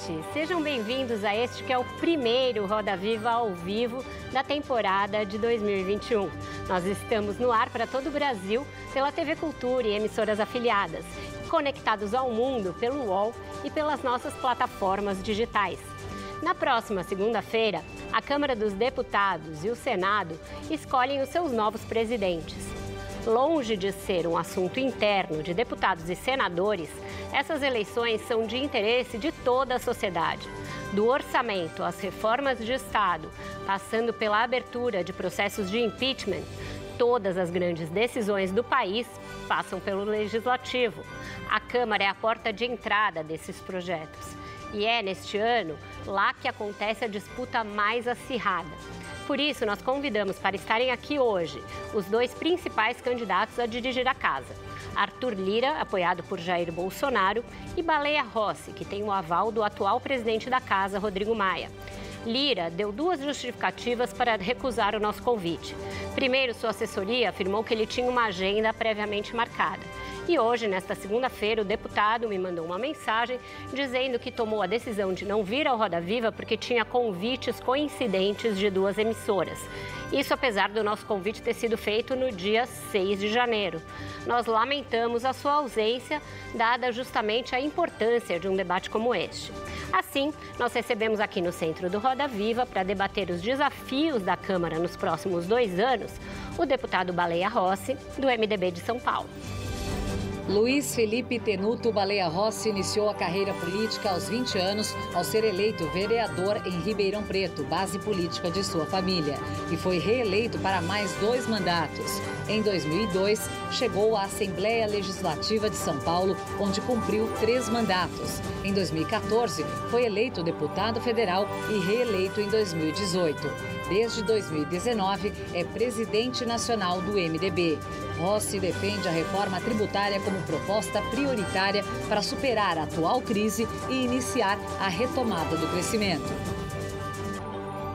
Noite. Sejam bem-vindos a este que é o primeiro Roda Viva ao vivo da temporada de 2021. Nós estamos no ar para todo o Brasil pela TV Cultura e emissoras afiliadas, conectados ao mundo pelo UOL e pelas nossas plataformas digitais. Na próxima segunda-feira, a Câmara dos Deputados e o Senado escolhem os seus novos presidentes. Longe de ser um assunto interno de deputados e senadores, essas eleições são de interesse de toda a sociedade. Do orçamento às reformas de Estado, passando pela abertura de processos de impeachment, todas as grandes decisões do país passam pelo legislativo. A Câmara é a porta de entrada desses projetos. E é neste ano lá que acontece a disputa mais acirrada. Por isso, nós convidamos para estarem aqui hoje os dois principais candidatos a dirigir a casa Arthur Lira, apoiado por Jair Bolsonaro, e Baleia Rossi, que tem o aval do atual presidente da casa, Rodrigo Maia. Lira deu duas justificativas para recusar o nosso convite. Primeiro, sua assessoria afirmou que ele tinha uma agenda previamente marcada. E hoje, nesta segunda-feira, o deputado me mandou uma mensagem dizendo que tomou a decisão de não vir ao Roda Viva porque tinha convites coincidentes de duas emissoras. Isso apesar do nosso convite ter sido feito no dia 6 de janeiro. Nós lamentamos a sua ausência, dada justamente a importância de um debate como este. Assim, nós recebemos aqui no centro do Roda Viva para debater os desafios da Câmara nos próximos dois anos o deputado Baleia Rossi, do MDB de São Paulo. Luiz Felipe Tenuto Baleia Rossi iniciou a carreira política aos 20 anos ao ser eleito vereador em Ribeirão Preto, base política de sua família, e foi reeleito para mais dois mandatos. Em 2002, chegou à Assembleia Legislativa de São Paulo, onde cumpriu três mandatos. Em 2014, foi eleito deputado federal e reeleito em 2018. Desde 2019, é presidente nacional do MDB. Rossi defende a reforma tributária como proposta prioritária para superar a atual crise e iniciar a retomada do crescimento.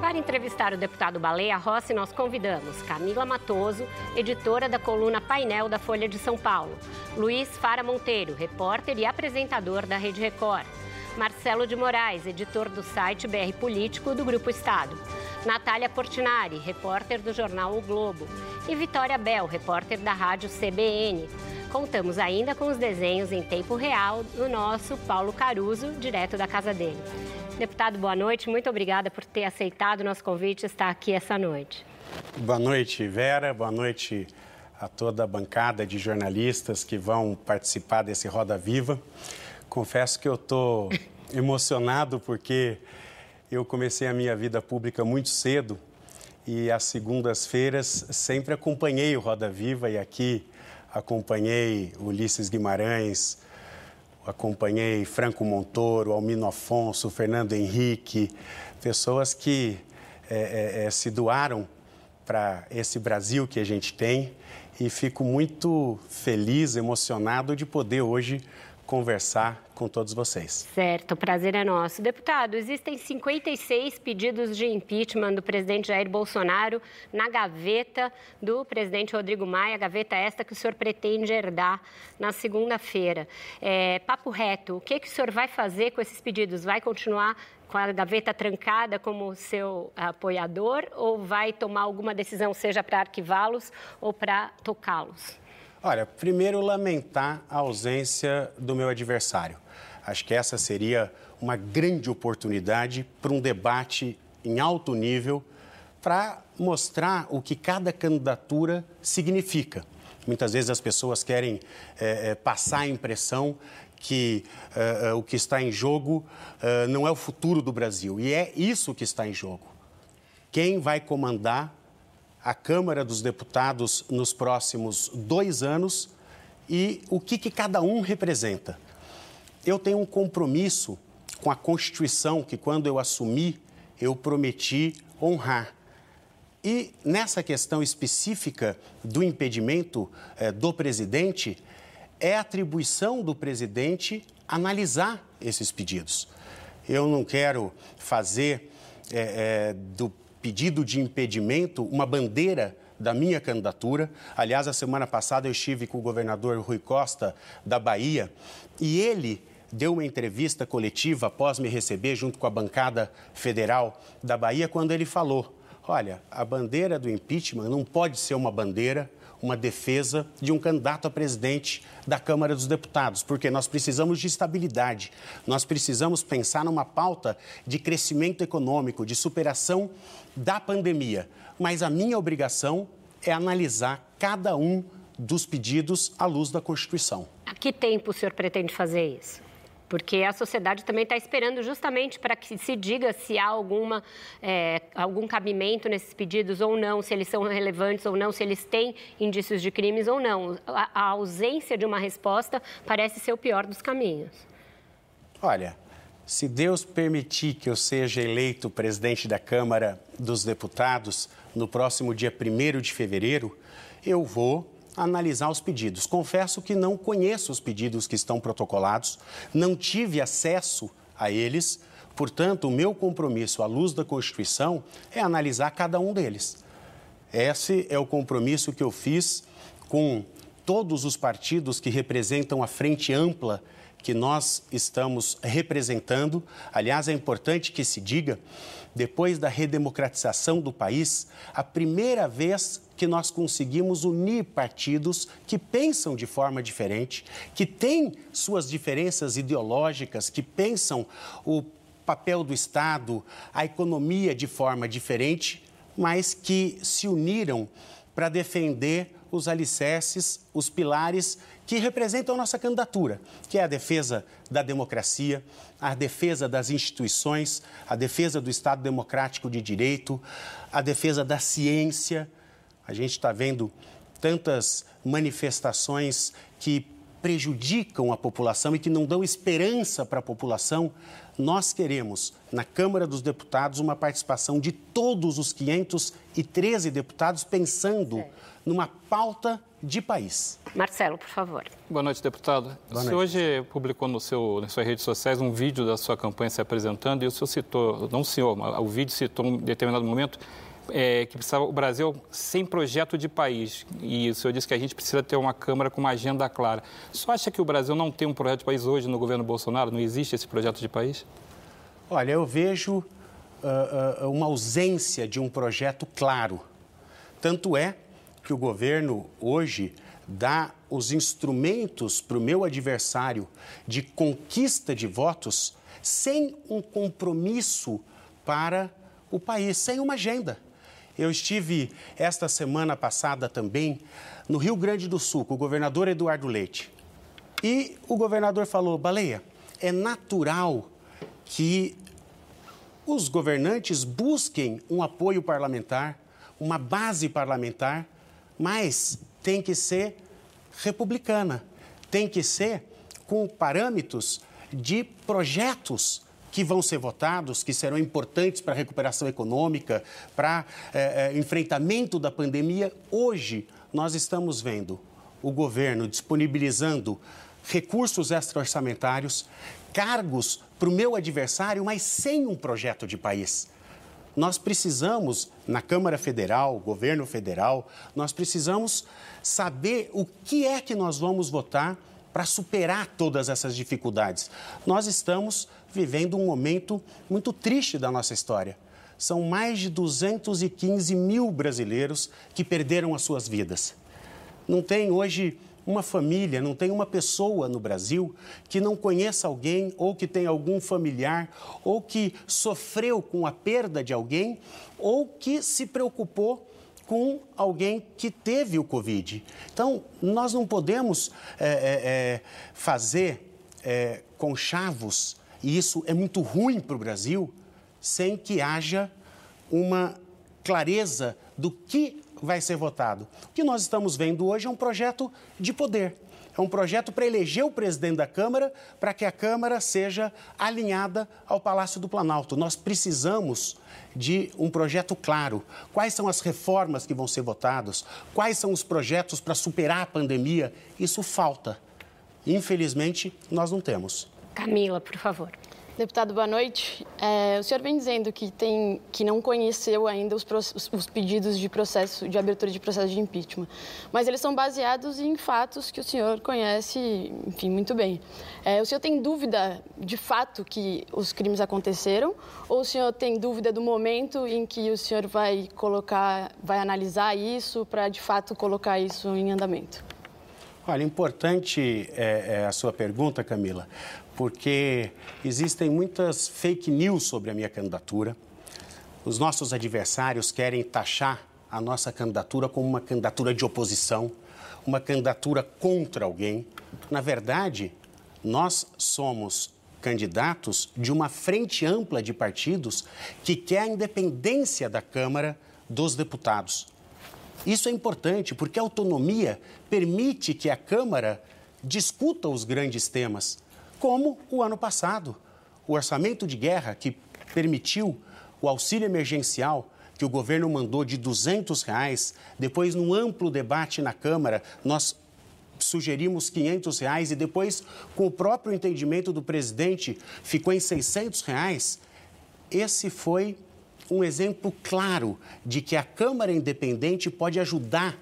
Para entrevistar o deputado Baleia Rossi, nós convidamos Camila Matoso, editora da coluna Painel da Folha de São Paulo, Luiz Fara Monteiro, repórter e apresentador da Rede Record, Marcelo de Moraes, editor do site BR Político do Grupo Estado, Natália Portinari, repórter do jornal O Globo, e Vitória Bel, repórter da rádio CBN. Contamos ainda com os desenhos em tempo real do nosso Paulo Caruso, direto da casa dele. Deputado, boa noite. Muito obrigada por ter aceitado o nosso convite e estar aqui essa noite. Boa noite, Vera. Boa noite a toda a bancada de jornalistas que vão participar desse Roda Viva. Confesso que eu estou emocionado porque eu comecei a minha vida pública muito cedo e às segundas-feiras sempre acompanhei o Roda Viva e aqui acompanhei Ulisses Guimarães, acompanhei Franco Montoro, Almino Afonso, Fernando Henrique, pessoas que é, é, é se doaram para esse Brasil que a gente tem e fico muito feliz, emocionado de poder hoje conversar com todos vocês. Certo, o prazer é nosso. Deputado, existem 56 pedidos de impeachment do presidente Jair Bolsonaro na gaveta do presidente Rodrigo Maia, gaveta esta que o senhor pretende herdar na segunda-feira. É, papo reto, o que, que o senhor vai fazer com esses pedidos? Vai continuar com a gaveta trancada como seu apoiador ou vai tomar alguma decisão, seja para arquivá-los ou para tocá-los? Olha, primeiro lamentar a ausência do meu adversário. Acho que essa seria uma grande oportunidade para um debate em alto nível para mostrar o que cada candidatura significa. Muitas vezes as pessoas querem é, é, passar a impressão que é, o que está em jogo não é o futuro do Brasil. E é isso que está em jogo. Quem vai comandar a Câmara dos Deputados nos próximos dois anos e o que, que cada um representa. Eu tenho um compromisso com a Constituição que, quando eu assumi, eu prometi honrar. E nessa questão específica do impedimento eh, do presidente, é atribuição do presidente analisar esses pedidos. Eu não quero fazer eh, eh, do pedido de impedimento uma bandeira da minha candidatura. Aliás, a semana passada eu estive com o governador Rui Costa da Bahia e ele deu uma entrevista coletiva após me receber junto com a bancada federal da Bahia quando ele falou: "Olha, a bandeira do impeachment não pode ser uma bandeira uma defesa de um candidato a presidente da Câmara dos Deputados, porque nós precisamos de estabilidade, nós precisamos pensar numa pauta de crescimento econômico, de superação da pandemia. Mas a minha obrigação é analisar cada um dos pedidos à luz da Constituição. A que tempo o senhor pretende fazer isso? Porque a sociedade também está esperando justamente para que se diga se há alguma, é, algum cabimento nesses pedidos ou não, se eles são relevantes ou não, se eles têm indícios de crimes ou não. A, a ausência de uma resposta parece ser o pior dos caminhos. Olha, se Deus permitir que eu seja eleito presidente da Câmara dos Deputados no próximo dia 1 de fevereiro, eu vou analisar os pedidos. Confesso que não conheço os pedidos que estão protocolados, não tive acesso a eles, portanto, o meu compromisso à luz da Constituição é analisar cada um deles. Esse é o compromisso que eu fiz com todos os partidos que representam a frente ampla que nós estamos representando. Aliás, é importante que se diga, depois da redemocratização do país, a primeira vez que nós conseguimos unir partidos que pensam de forma diferente, que têm suas diferenças ideológicas, que pensam o papel do Estado, a economia de forma diferente, mas que se uniram para defender os alicerces, os pilares que representam a nossa candidatura, que é a defesa da democracia, a defesa das instituições, a defesa do Estado democrático de direito, a defesa da ciência, a gente está vendo tantas manifestações que prejudicam a população e que não dão esperança para a população. Nós queremos, na Câmara dos Deputados, uma participação de todos os 513 deputados pensando numa pauta de país. Marcelo, por favor. Boa noite, deputado. Boa noite. O senhor hoje publicou no seu, nas suas redes sociais um vídeo da sua campanha se apresentando e o senhor citou, não o senhor, mas o vídeo citou em determinado momento é, que precisava o Brasil sem projeto de país. E o senhor disse que a gente precisa ter uma Câmara com uma agenda clara. Só acha que o Brasil não tem um projeto de país hoje no governo Bolsonaro? Não existe esse projeto de país? Olha, eu vejo uh, uh, uma ausência de um projeto claro. Tanto é que o governo hoje dá os instrumentos para o meu adversário de conquista de votos sem um compromisso para o país, sem uma agenda. Eu estive esta semana passada também no Rio Grande do Sul com o governador Eduardo Leite. E o governador falou: Baleia, é natural que os governantes busquem um apoio parlamentar, uma base parlamentar, mas tem que ser republicana, tem que ser com parâmetros de projetos que vão ser votados, que serão importantes para a recuperação econômica, para é, é, enfrentamento da pandemia. Hoje, nós estamos vendo o governo disponibilizando recursos extra-orçamentários, cargos para o meu adversário, mas sem um projeto de país. Nós precisamos, na Câmara Federal, governo federal, nós precisamos saber o que é que nós vamos votar para superar todas essas dificuldades. Nós estamos vivendo um momento muito triste da nossa história. São mais de 215 mil brasileiros que perderam as suas vidas. Não tem hoje uma família, não tem uma pessoa no Brasil que não conheça alguém ou que tenha algum familiar ou que sofreu com a perda de alguém ou que se preocupou com alguém que teve o Covid. Então, nós não podemos é, é, fazer é, conchavos e isso é muito ruim para o Brasil, sem que haja uma clareza do que vai ser votado. O que nós estamos vendo hoje é um projeto de poder. É um projeto para eleger o presidente da Câmara, para que a Câmara seja alinhada ao Palácio do Planalto. Nós precisamos de um projeto claro. Quais são as reformas que vão ser votadas? Quais são os projetos para superar a pandemia? Isso falta. Infelizmente, nós não temos. Camila, por favor. Deputado, boa noite. É, o senhor vem dizendo que, tem, que não conheceu ainda os, os, pedidos de processo, de abertura de processo de impeachment, mas eles são baseados em fatos que o senhor conhece, enfim, muito bem. É, o senhor tem dúvida de fato que os crimes aconteceram ou o senhor tem dúvida do momento em que o senhor vai colocar, vai analisar isso para de fato colocar isso em andamento? Olha, importante é, é a sua pergunta, Camila, porque existem muitas fake news sobre a minha candidatura. Os nossos adversários querem taxar a nossa candidatura como uma candidatura de oposição, uma candidatura contra alguém. Na verdade, nós somos candidatos de uma frente ampla de partidos que quer a independência da Câmara dos Deputados. Isso é importante porque a autonomia permite que a Câmara discuta os grandes temas como o ano passado. O orçamento de guerra que permitiu o auxílio emergencial que o governo mandou de 200 reais, depois num amplo debate na Câmara, nós sugerimos 500 reais e depois, com o próprio entendimento do presidente, ficou em 600 reais. Esse foi um exemplo claro de que a Câmara Independente pode ajudar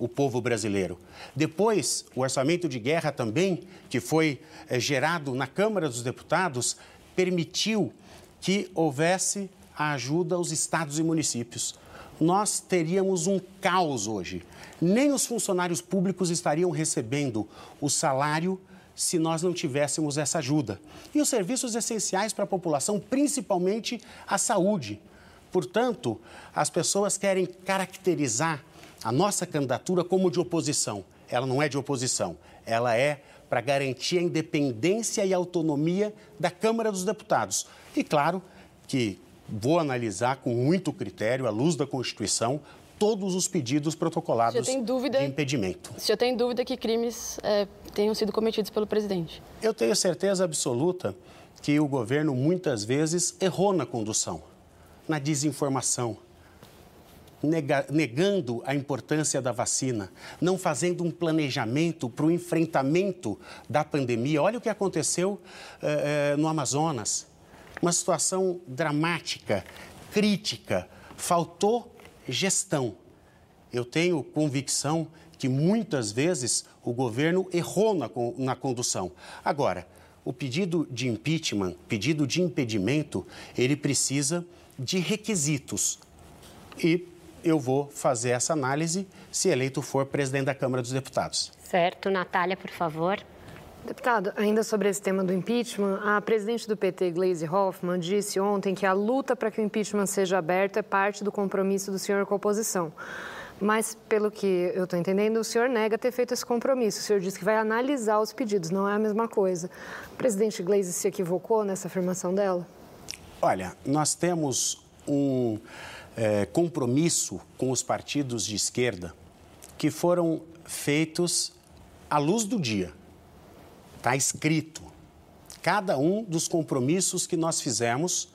o povo brasileiro. Depois, o orçamento de guerra também, que foi é, gerado na Câmara dos Deputados, permitiu que houvesse a ajuda aos estados e municípios. Nós teríamos um caos hoje. Nem os funcionários públicos estariam recebendo o salário se nós não tivéssemos essa ajuda. E os serviços essenciais para a população, principalmente a saúde. Portanto, as pessoas querem caracterizar a nossa candidatura como de oposição. Ela não é de oposição, ela é para garantir a independência e autonomia da Câmara dos Deputados. E claro que vou analisar com muito critério, à luz da Constituição, todos os pedidos protocolados dúvida, de impedimento. O senhor tem dúvida que crimes é, tenham sido cometidos pelo presidente? Eu tenho certeza absoluta que o governo muitas vezes errou na condução, na desinformação negando a importância da vacina, não fazendo um planejamento para o enfrentamento da pandemia. Olha o que aconteceu eh, eh, no Amazonas. Uma situação dramática, crítica. Faltou gestão. Eu tenho convicção que muitas vezes o governo errou na, na condução. Agora, o pedido de impeachment, pedido de impedimento, ele precisa de requisitos. E eu vou fazer essa análise se eleito for presidente da Câmara dos Deputados. Certo. Natália, por favor. Deputado, ainda sobre esse tema do impeachment, a presidente do PT, Gleisi Hoffmann, disse ontem que a luta para que o impeachment seja aberto é parte do compromisso do senhor com a oposição. Mas, pelo que eu estou entendendo, o senhor nega ter feito esse compromisso. O senhor disse que vai analisar os pedidos, não é a mesma coisa. O presidente Gleisi se equivocou nessa afirmação dela? Olha, nós temos um é, compromisso com os partidos de esquerda que foram feitos à luz do dia. Está escrito. Cada um dos compromissos que nós fizemos,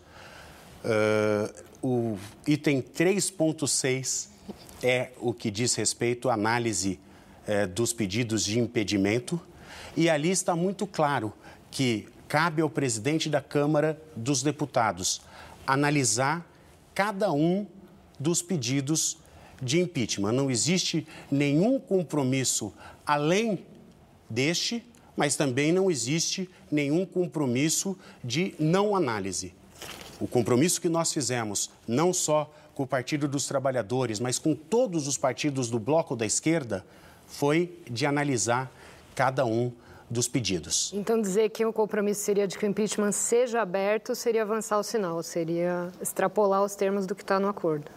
uh, o item 3.6 é o que diz respeito à análise uh, dos pedidos de impedimento, e ali está muito claro que cabe ao presidente da Câmara dos Deputados analisar cada um dos pedidos de impeachment. Não existe nenhum compromisso além deste, mas também não existe nenhum compromisso de não análise. O compromisso que nós fizemos, não só com o Partido dos Trabalhadores, mas com todos os partidos do bloco da esquerda, foi de analisar cada um dos pedidos. Então, dizer que o compromisso seria de que o impeachment seja aberto seria avançar o sinal, seria extrapolar os termos do que está no acordo.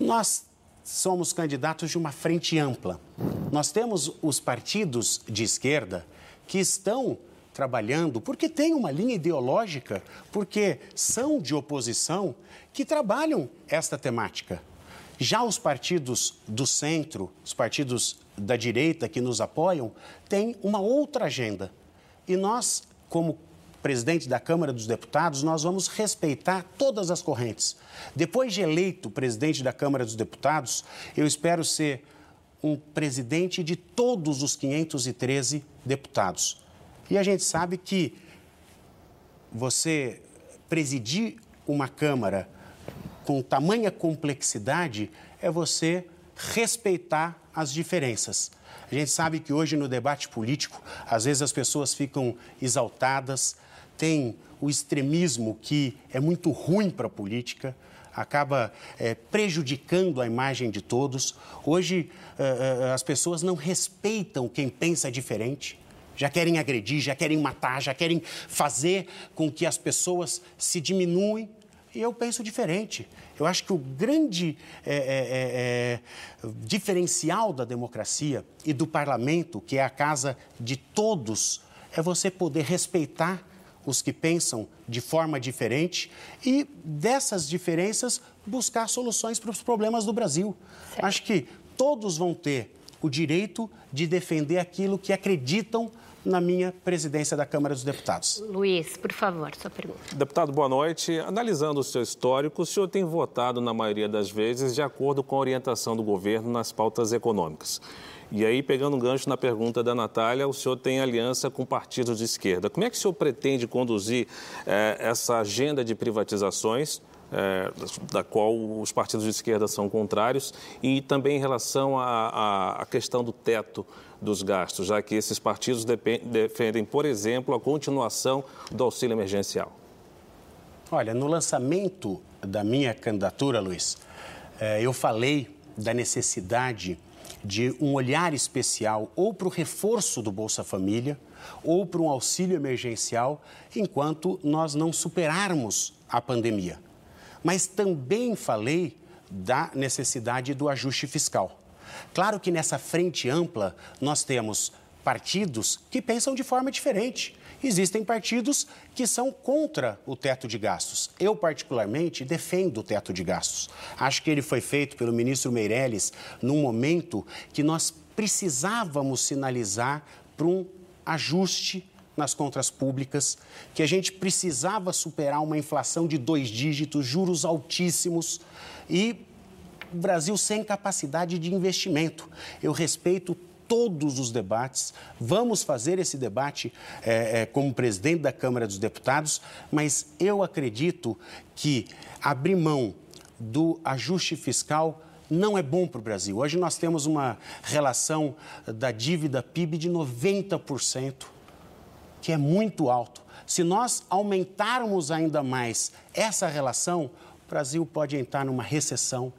Nós somos candidatos de uma frente ampla. Nós temos os partidos de esquerda que estão trabalhando porque têm uma linha ideológica, porque são de oposição, que trabalham esta temática. Já os partidos do centro, os partidos da direita que nos apoiam, têm uma outra agenda. E nós, como presidente da Câmara dos Deputados, nós vamos respeitar todas as correntes. Depois de eleito presidente da Câmara dos Deputados, eu espero ser um presidente de todos os 513 deputados. E a gente sabe que você presidir uma Câmara com tamanha complexidade é você respeitar as diferenças. A gente sabe que hoje no debate político, às vezes as pessoas ficam exaltadas, tem o extremismo que é muito ruim para a política, acaba é, prejudicando a imagem de todos. Hoje é, é, as pessoas não respeitam quem pensa diferente, já querem agredir, já querem matar, já querem fazer com que as pessoas se diminuem. E eu penso diferente. Eu acho que o grande é, é, é, diferencial da democracia e do parlamento, que é a casa de todos, é você poder respeitar os que pensam de forma diferente e dessas diferenças buscar soluções para os problemas do Brasil. Certo. Acho que todos vão ter o direito de defender aquilo que acreditam na minha presidência da Câmara dos Deputados. Luiz, por favor, sua pergunta. Deputado, boa noite. Analisando o seu histórico, o senhor tem votado, na maioria das vezes, de acordo com a orientação do governo nas pautas econômicas. E aí, pegando um gancho na pergunta da Natália, o senhor tem aliança com partidos de esquerda. Como é que o senhor pretende conduzir eh, essa agenda de privatizações, eh, da qual os partidos de esquerda são contrários, e também em relação à questão do teto dos gastos, já que esses partidos defendem, por exemplo, a continuação do auxílio emergencial? Olha, no lançamento da minha candidatura, Luiz, eh, eu falei da necessidade de um olhar especial ou para o reforço do Bolsa Família ou para um auxílio emergencial enquanto nós não superarmos a pandemia. Mas também falei da necessidade do ajuste fiscal. Claro que nessa frente ampla nós temos partidos que pensam de forma diferente existem partidos que são contra o teto de gastos. Eu, particularmente, defendo o teto de gastos. Acho que ele foi feito pelo ministro Meirelles num momento que nós precisávamos sinalizar para um ajuste nas contas públicas, que a gente precisava superar uma inflação de dois dígitos, juros altíssimos e Brasil sem capacidade de investimento. Eu respeito todos os debates. Vamos fazer esse debate é, é, como presidente da Câmara dos Deputados, mas eu acredito que abrir mão do ajuste fiscal não é bom para o Brasil. Hoje nós temos uma relação da dívida PIB de 90%, que é muito alto. Se nós aumentarmos ainda mais essa relação, o Brasil pode entrar numa recessão,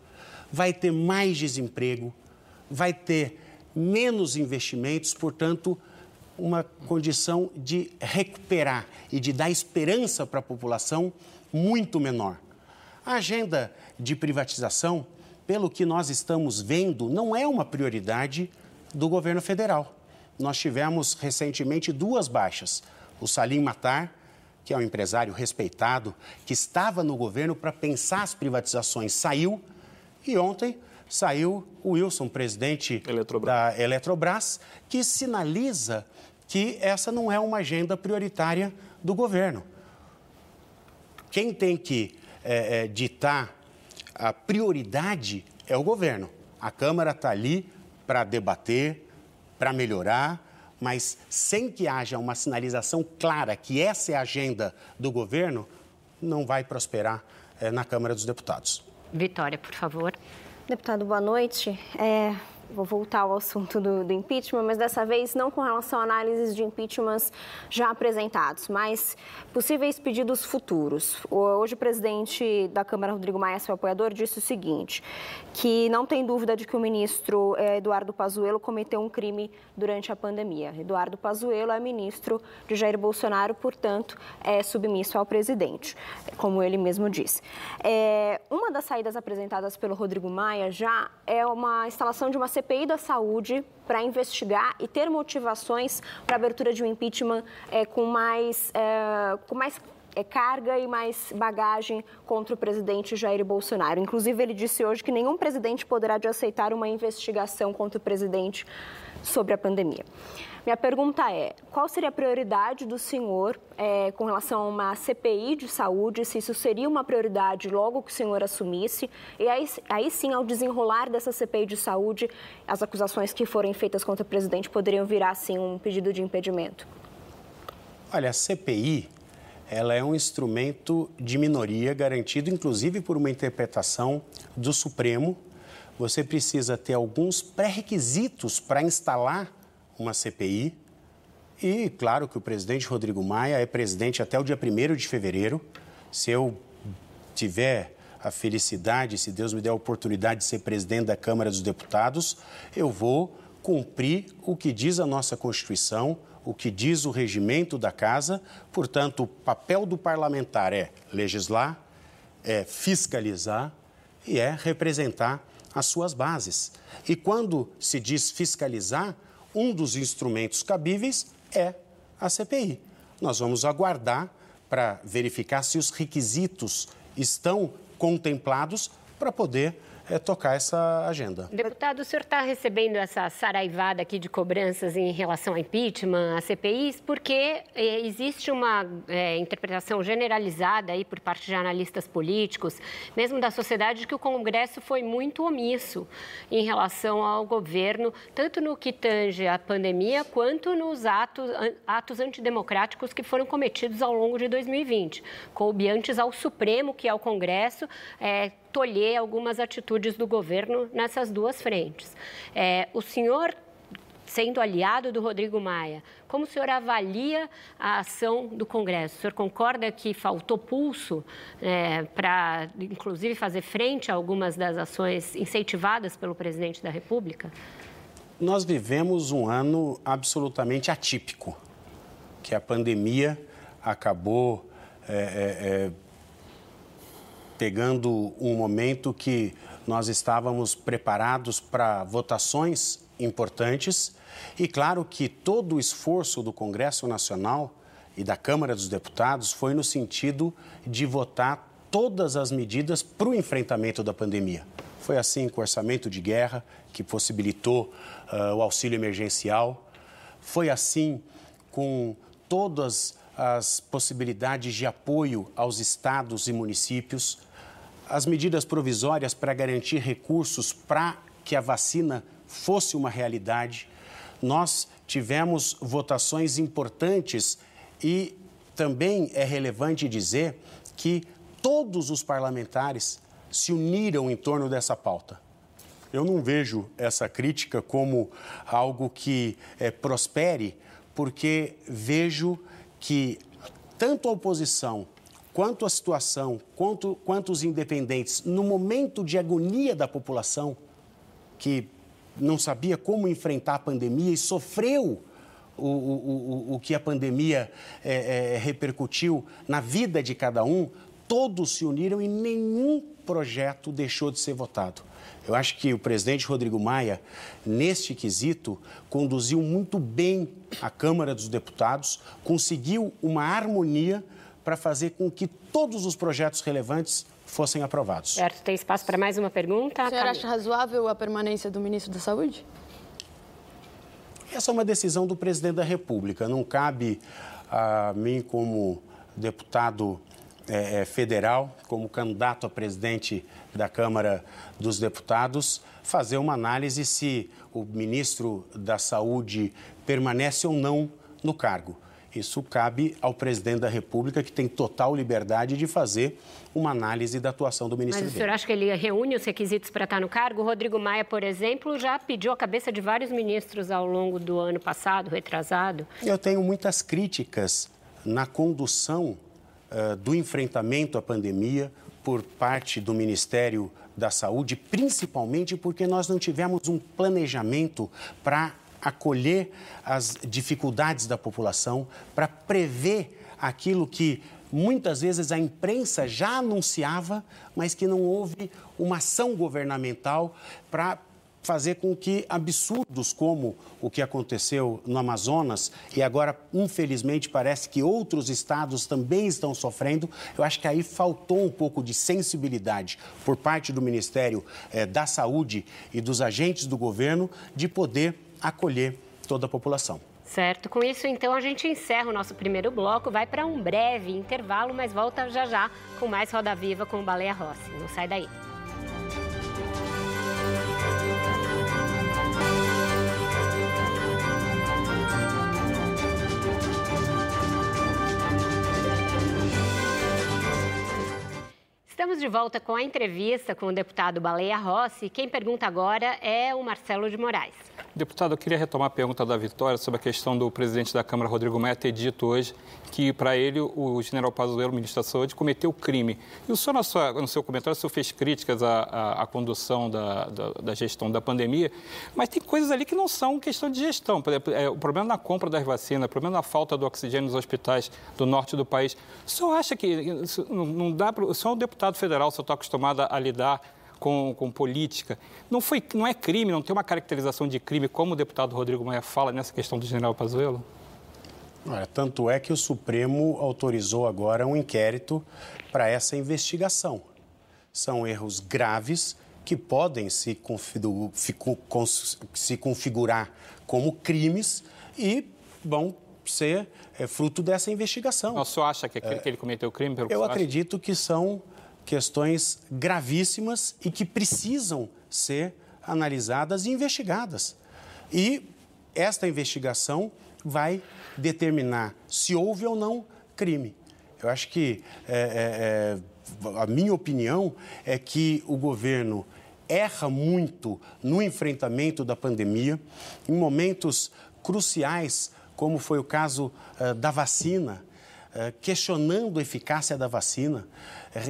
vai ter mais desemprego, vai ter menos investimentos, portanto, uma condição de recuperar e de dar esperança para a população muito menor. A agenda de privatização, pelo que nós estamos vendo, não é uma prioridade do governo federal. Nós tivemos recentemente duas baixas. O Salim Matar, que é um empresário respeitado, que estava no governo para pensar as privatizações, saiu. E ontem saiu o Wilson, presidente Eletrobras. da Eletrobras, que sinaliza que essa não é uma agenda prioritária do governo. Quem tem que é, é, ditar a prioridade é o governo. A Câmara está ali para debater, para melhorar, mas sem que haja uma sinalização clara que essa é a agenda do governo, não vai prosperar é, na Câmara dos Deputados. Vitória, por favor. Deputado, boa noite. É, vou voltar ao assunto do, do, impeachment, mas dessa vez não com relação a análises de impeachments já apresentados, mas possíveis pedidos futuros. Hoje o presidente da Câmara, Rodrigo Maia, seu apoiador, disse o seguinte, que não tem dúvida de que o ministro eh, Eduardo Pazuello cometeu um crime durante a pandemia. Eduardo Pazuello é ministro de Jair Bolsonaro, portanto, é submisso ao presidente, como ele mesmo disse. É, uma das saídas apresentadas pelo Rodrigo Maia já é uma instalação de uma CPI da saúde para investigar e ter motivações para abertura de um impeachment é, com mais, é, com mais é, carga e mais bagagem contra o presidente Jair Bolsonaro. Inclusive, ele disse hoje que nenhum presidente poderá de aceitar uma investigação contra o presidente sobre a pandemia. Minha pergunta é: qual seria a prioridade do senhor é, com relação a uma CPI de saúde? Se isso seria uma prioridade logo que o senhor assumisse? E aí, aí sim, ao desenrolar dessa CPI de saúde, as acusações que forem feitas contra o presidente poderiam virar, sim, um pedido de impedimento? Olha, a CPI ela é um instrumento de minoria garantido, inclusive, por uma interpretação do Supremo. Você precisa ter alguns pré-requisitos para instalar uma CPI. E claro que o presidente Rodrigo Maia é presidente até o dia 1 de fevereiro. Se eu tiver a felicidade, se Deus me der a oportunidade de ser presidente da Câmara dos Deputados, eu vou cumprir o que diz a nossa Constituição, o que diz o regimento da casa. Portanto, o papel do parlamentar é legislar, é fiscalizar e é representar as suas bases. E quando se diz fiscalizar, um dos instrumentos cabíveis é a CPI. Nós vamos aguardar para verificar se os requisitos estão contemplados para poder é, tocar essa agenda. Deputado, o senhor está recebendo essa saraivada aqui de cobranças em relação ao impeachment, a CPIs, porque é, existe uma é, interpretação generalizada aí por parte de analistas políticos, mesmo da sociedade, de que o Congresso foi muito omisso em relação ao governo, tanto no que tange a pandemia, quanto nos atos, atos antidemocráticos que foram cometidos ao longo de 2020. Coube antes ao Supremo, que é o Congresso, é, tolher algumas atitudes do governo nessas duas frentes. É, o senhor sendo aliado do Rodrigo Maia, como o senhor avalia a ação do Congresso? O senhor concorda que faltou pulso é, para, inclusive, fazer frente a algumas das ações incentivadas pelo presidente da República? Nós vivemos um ano absolutamente atípico, que a pandemia acabou é, é, é pegando um momento que nós estávamos preparados para votações importantes e claro que todo o esforço do Congresso Nacional e da Câmara dos Deputados foi no sentido de votar todas as medidas para o enfrentamento da pandemia. Foi assim com o orçamento de guerra, que possibilitou uh, o auxílio emergencial. Foi assim com todas as possibilidades de apoio aos estados e municípios as medidas provisórias para garantir recursos para que a vacina fosse uma realidade. Nós tivemos votações importantes e também é relevante dizer que todos os parlamentares se uniram em torno dessa pauta. Eu não vejo essa crítica como algo que é, prospere, porque vejo que tanto a oposição quanto a situação, quanto, quanto os independentes, no momento de agonia da população, que não sabia como enfrentar a pandemia e sofreu o, o, o, o que a pandemia é, é, repercutiu na vida de cada um, todos se uniram e nenhum projeto deixou de ser votado. Eu acho que o presidente Rodrigo Maia, neste quesito, conduziu muito bem a Câmara dos Deputados, conseguiu uma harmonia para fazer com que todos os projetos relevantes fossem aprovados. Certo, tem espaço para mais uma pergunta? O senhor acha razoável a permanência do ministro da Saúde? Essa é uma decisão do presidente da República. Não cabe a mim, como deputado é, é federal, como candidato a presidente da Câmara dos Deputados, fazer uma análise se o ministro da Saúde permanece ou não no cargo. Isso cabe ao presidente da República, que tem total liberdade de fazer uma análise da atuação do ministro Mas o senhor acha que ele reúne os requisitos para estar no cargo? O Rodrigo Maia, por exemplo, já pediu a cabeça de vários ministros ao longo do ano passado, retrasado. Eu tenho muitas críticas na condução uh, do enfrentamento à pandemia por parte do Ministério da Saúde, principalmente porque nós não tivemos um planejamento para acolher as dificuldades da população, para prever aquilo que muitas vezes a imprensa já anunciava, mas que não houve uma ação governamental para fazer com que absurdos como o que aconteceu no Amazonas e agora, infelizmente, parece que outros estados também estão sofrendo, eu acho que aí faltou um pouco de sensibilidade por parte do Ministério eh, da Saúde e dos agentes do governo de poder acolher toda a população. Certo. Com isso, então, a gente encerra o nosso primeiro bloco, vai para um breve intervalo, mas volta já já com mais Roda Viva com o Baleia Rossi. Não sai daí. Estamos de volta com a entrevista com o deputado Baleia Rossi. Quem pergunta agora é o Marcelo de Moraes. Deputado, eu queria retomar a pergunta da Vitória sobre a questão do presidente da Câmara, Rodrigo Maia, ter dito hoje que, para ele, o general Pazuello, ministro da Saúde, cometeu crime. E o senhor, sua, no seu comentário, o senhor fez críticas à, à, à condução da, da, da, gestão da pandemia, mas tem coisas ali que não são questão de gestão. Por exemplo, é, o problema na compra das vacinas, o problema na falta do oxigênio nos hospitais do norte do país. O senhor acha que não dá para... O senhor é um deputado federal, o senhor está acostumado a lidar com, com política. Não, foi, não é crime, não tem uma caracterização de crime, como o deputado Rodrigo Maia fala nessa questão do general Pazuello? Tanto é que o Supremo autorizou agora um inquérito para essa investigação. São erros graves que podem se, se configurar como crimes e vão ser é, fruto dessa investigação. O senhor acha que, é, que ele cometeu crime? Pelo eu acredito acha? que são questões gravíssimas e que precisam ser analisadas e investigadas. E esta investigação vai determinar se houve ou não crime. Eu acho que é, é, é a minha opinião é que o governo erra muito no enfrentamento da pandemia, em momentos cruciais, como foi o caso uh, da vacina, questionando a eficácia da vacina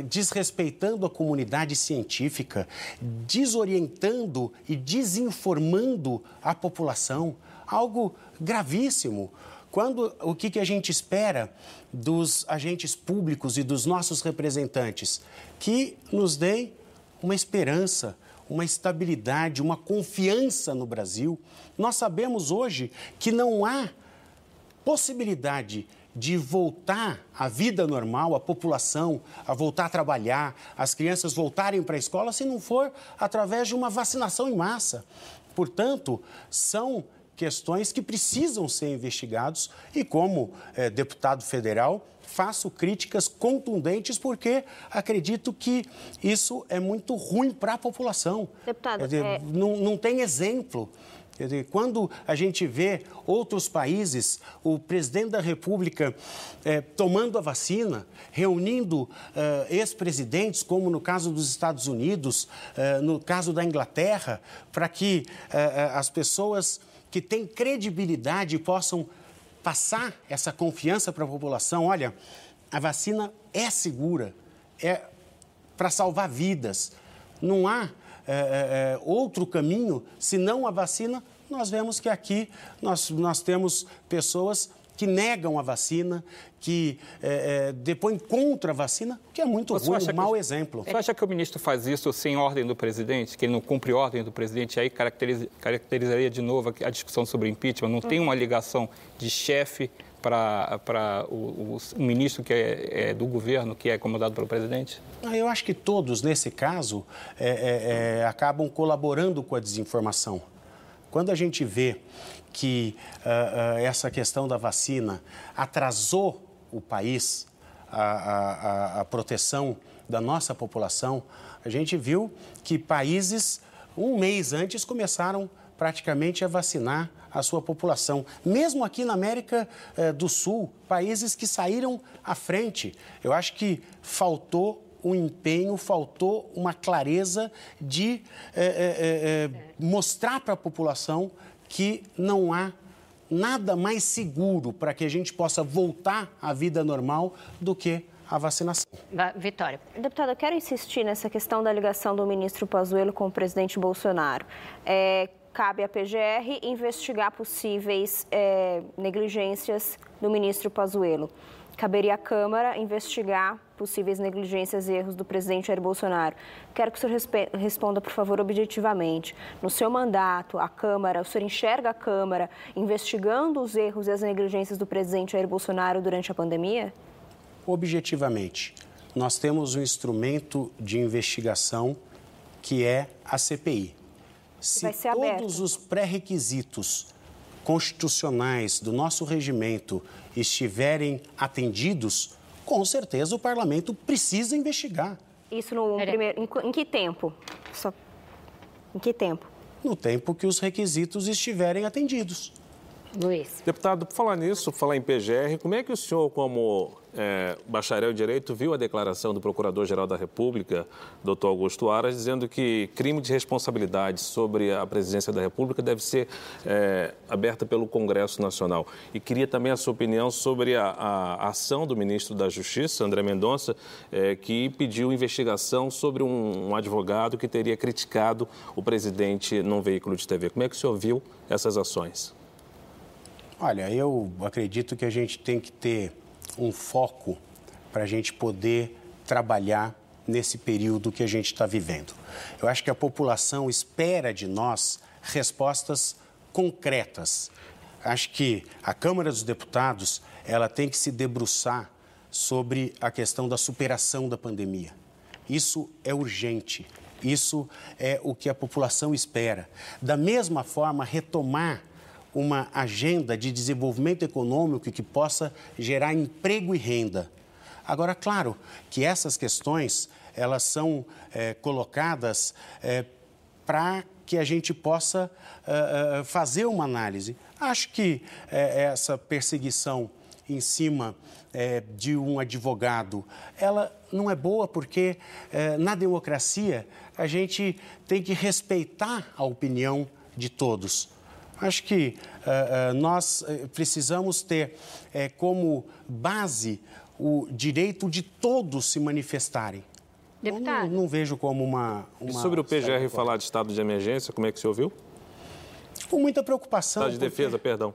desrespeitando a comunidade científica, desorientando e desinformando a população. Algo gravíssimo. Quando o que, que a gente espera dos agentes públicos e dos nossos representantes? Que nos deem uma esperança, uma estabilidade, uma confiança no Brasil. Nós sabemos hoje que não há possibilidade de voltar à vida normal, a população a voltar a trabalhar, as crianças voltarem para a escola, se não for através de uma vacinação em massa. Portanto, são questões que precisam ser investigados e, como é, deputado federal, faço críticas contundentes porque acredito que isso é muito ruim para a população. Deputado, dizer, é... não, não tem exemplo dizer, quando a gente vê outros países, o presidente da República eh, tomando a vacina, reunindo eh, ex-presidentes, como no caso dos Estados Unidos, eh, no caso da Inglaterra, para que as pessoas que têm credibilidade possam passar essa confiança para a população. Olha, a vacina é segura, é para salvar vidas. Não há é, é, outro caminho senão a vacina, nós vemos que aqui nós, nós temos pessoas que negam a vacina, que é, é, depõem contra a vacina, que é muito você ruim, um mau exemplo. Você acha que o ministro faz isso sem ordem do presidente, que ele não cumpre ordem do presidente, aí caracteriza, caracterizaria de novo a discussão sobre impeachment? Não hum. tem uma ligação de chefe para o, o, o, ministro que é, é, do governo, que é comandado pelo presidente? Ah, eu acho que todos, nesse caso, é, é, é, acabam colaborando com a desinformação. Quando a gente vê que uh, uh, essa questão da vacina atrasou o país, a, a, a proteção da nossa população, a gente viu que países, um mês antes, começaram praticamente a vacinar a sua população. Mesmo aqui na América eh, do Sul, países que saíram à frente. Eu acho que faltou um empenho, faltou uma clareza de eh, eh, mostrar para a população que não há nada mais seguro para que a gente possa voltar à vida normal do que a vacinação. Vitória. Deputada, eu quero insistir nessa questão da ligação do ministro Pazuello com o presidente Bolsonaro. É, cabe à PGR investigar possíveis é, negligências do ministro Pazuello. Caberia à Câmara investigar possíveis negligências e erros do presidente Jair Bolsonaro. Quero que o senhor responda, por favor, objetivamente. No seu mandato, a Câmara, o senhor enxerga a Câmara investigando os erros e as negligências do presidente Jair Bolsonaro durante a pandemia? Objetivamente, nós temos um instrumento de investigação que é a CPI. Se todos os pré-requisitos constitucionais do nosso regimento estiverem atendidos, com certeza o parlamento precisa investigar. Isso no primeiro. Em, que tempo? Só... Em que tempo? No tempo que os requisitos estiverem atendidos. Luiz. Deputado, por falar nisso, falar em PGR, como é que o senhor, como é, bacharel em Direito, viu a declaração do Procurador-Geral da República, doutor Augusto Aras, dizendo que crime de responsabilidade sobre a presidência da República deve ser é, aberta pelo Congresso Nacional. E queria também a sua opinião sobre a, a ação do ministro da Justiça, André Mendonça, é, que pediu investigação sobre um, um advogado que teria criticado o presidente num veículo de TV. Como é que o senhor viu essas ações? Olha, eu acredito que a gente tem que ter um foco para a gente poder trabalhar nesse período que a gente está vivendo. Eu acho que a população espera de nós respostas concretas. Acho que a Câmara dos Deputados ela tem que se debruçar sobre a questão da superação da pandemia. Isso é urgente. Isso é o que a população espera. Da mesma forma, retomar uma agenda de desenvolvimento econômico que possa gerar emprego e renda. Agora, claro que essas questões elas são é, colocadas é, para que a gente possa é, fazer uma análise. Acho que essa perseguição em cima de um advogado, ela não é boa porque na democracia a gente tem que respeitar a opinião de todos. Acho que uh, uh, nós eh, precisamos ter uh, como base o direito de todos se manifestarem. Deputado. Não, não, vejo como uma, uma. E sobre o PGR falar de estado de emergência, como é que você ouviu? Com muita preocupação. Estado de porque, defesa, perdão.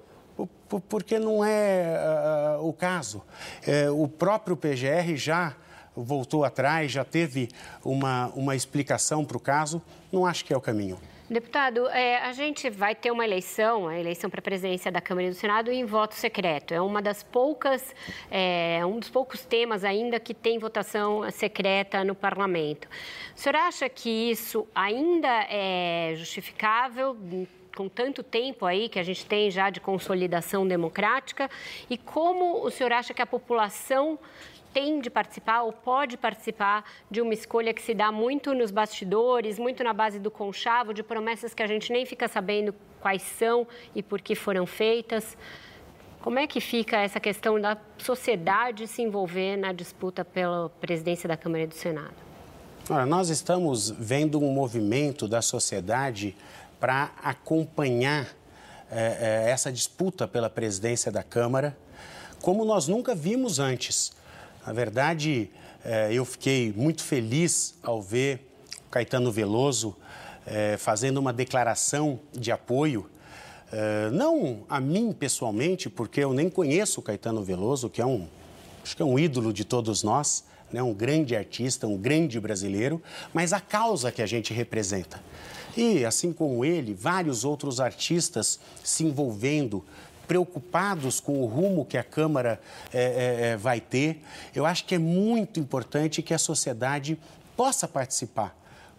Porque não é o caso. É, o próprio PGR já voltou atrás, já teve uma, uma explicação para o caso. Não acho que é o caminho. Deputado, é, a gente vai ter uma eleição, a eleição para a presidência da Câmara e do Senado em voto secreto. É uma das poucas, é, um dos poucos temas ainda que tem votação secreta no parlamento. O senhor acha que isso ainda é justificável? com tanto tempo aí que a gente tem já de consolidação democrática e como o senhor acha que a população tem de participar ou pode participar de uma escolha que se dá muito nos bastidores, muito na base do conchavo, de promessas que a gente nem fica sabendo quais são e por que foram feitas. Como é que fica essa questão da sociedade se envolver na disputa pela presidência da Câmara e do Senado? Olha, nós estamos vendo um movimento da sociedade para acompanhar é, é, essa disputa pela presidência da Câmara, como nós nunca vimos antes. Na verdade, é, eu fiquei muito feliz ao ver Caetano Veloso é, fazendo uma declaração de apoio, é, não a mim pessoalmente, porque eu nem conheço o Caetano Veloso, que é um, acho que é um ídolo de todos nós, né, um grande artista, um grande brasileiro, mas a causa que a gente representa. E, assim como ele, vários outros artistas se envolvendo preocupados com o rumo que a Câmara é, é, é, vai ter. Eu acho que é muito importante que a sociedade possa participar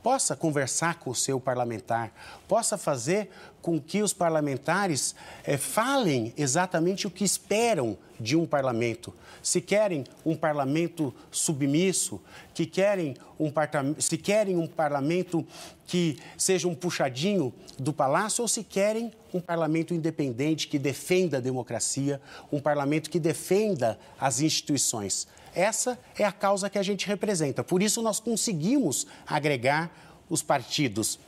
possa conversar com o seu parlamentar, possa fazer com que os parlamentares é, falem exatamente o que esperam de um parlamento. Se querem um parlamento submisso, que querem um se querem um parlamento que seja um puxadinho do palácio ou se querem um parlamento independente que defenda a democracia, um parlamento que defenda as instituições. Essa é a causa que a gente representa. Por isso, nós conseguimos agregar os partidos,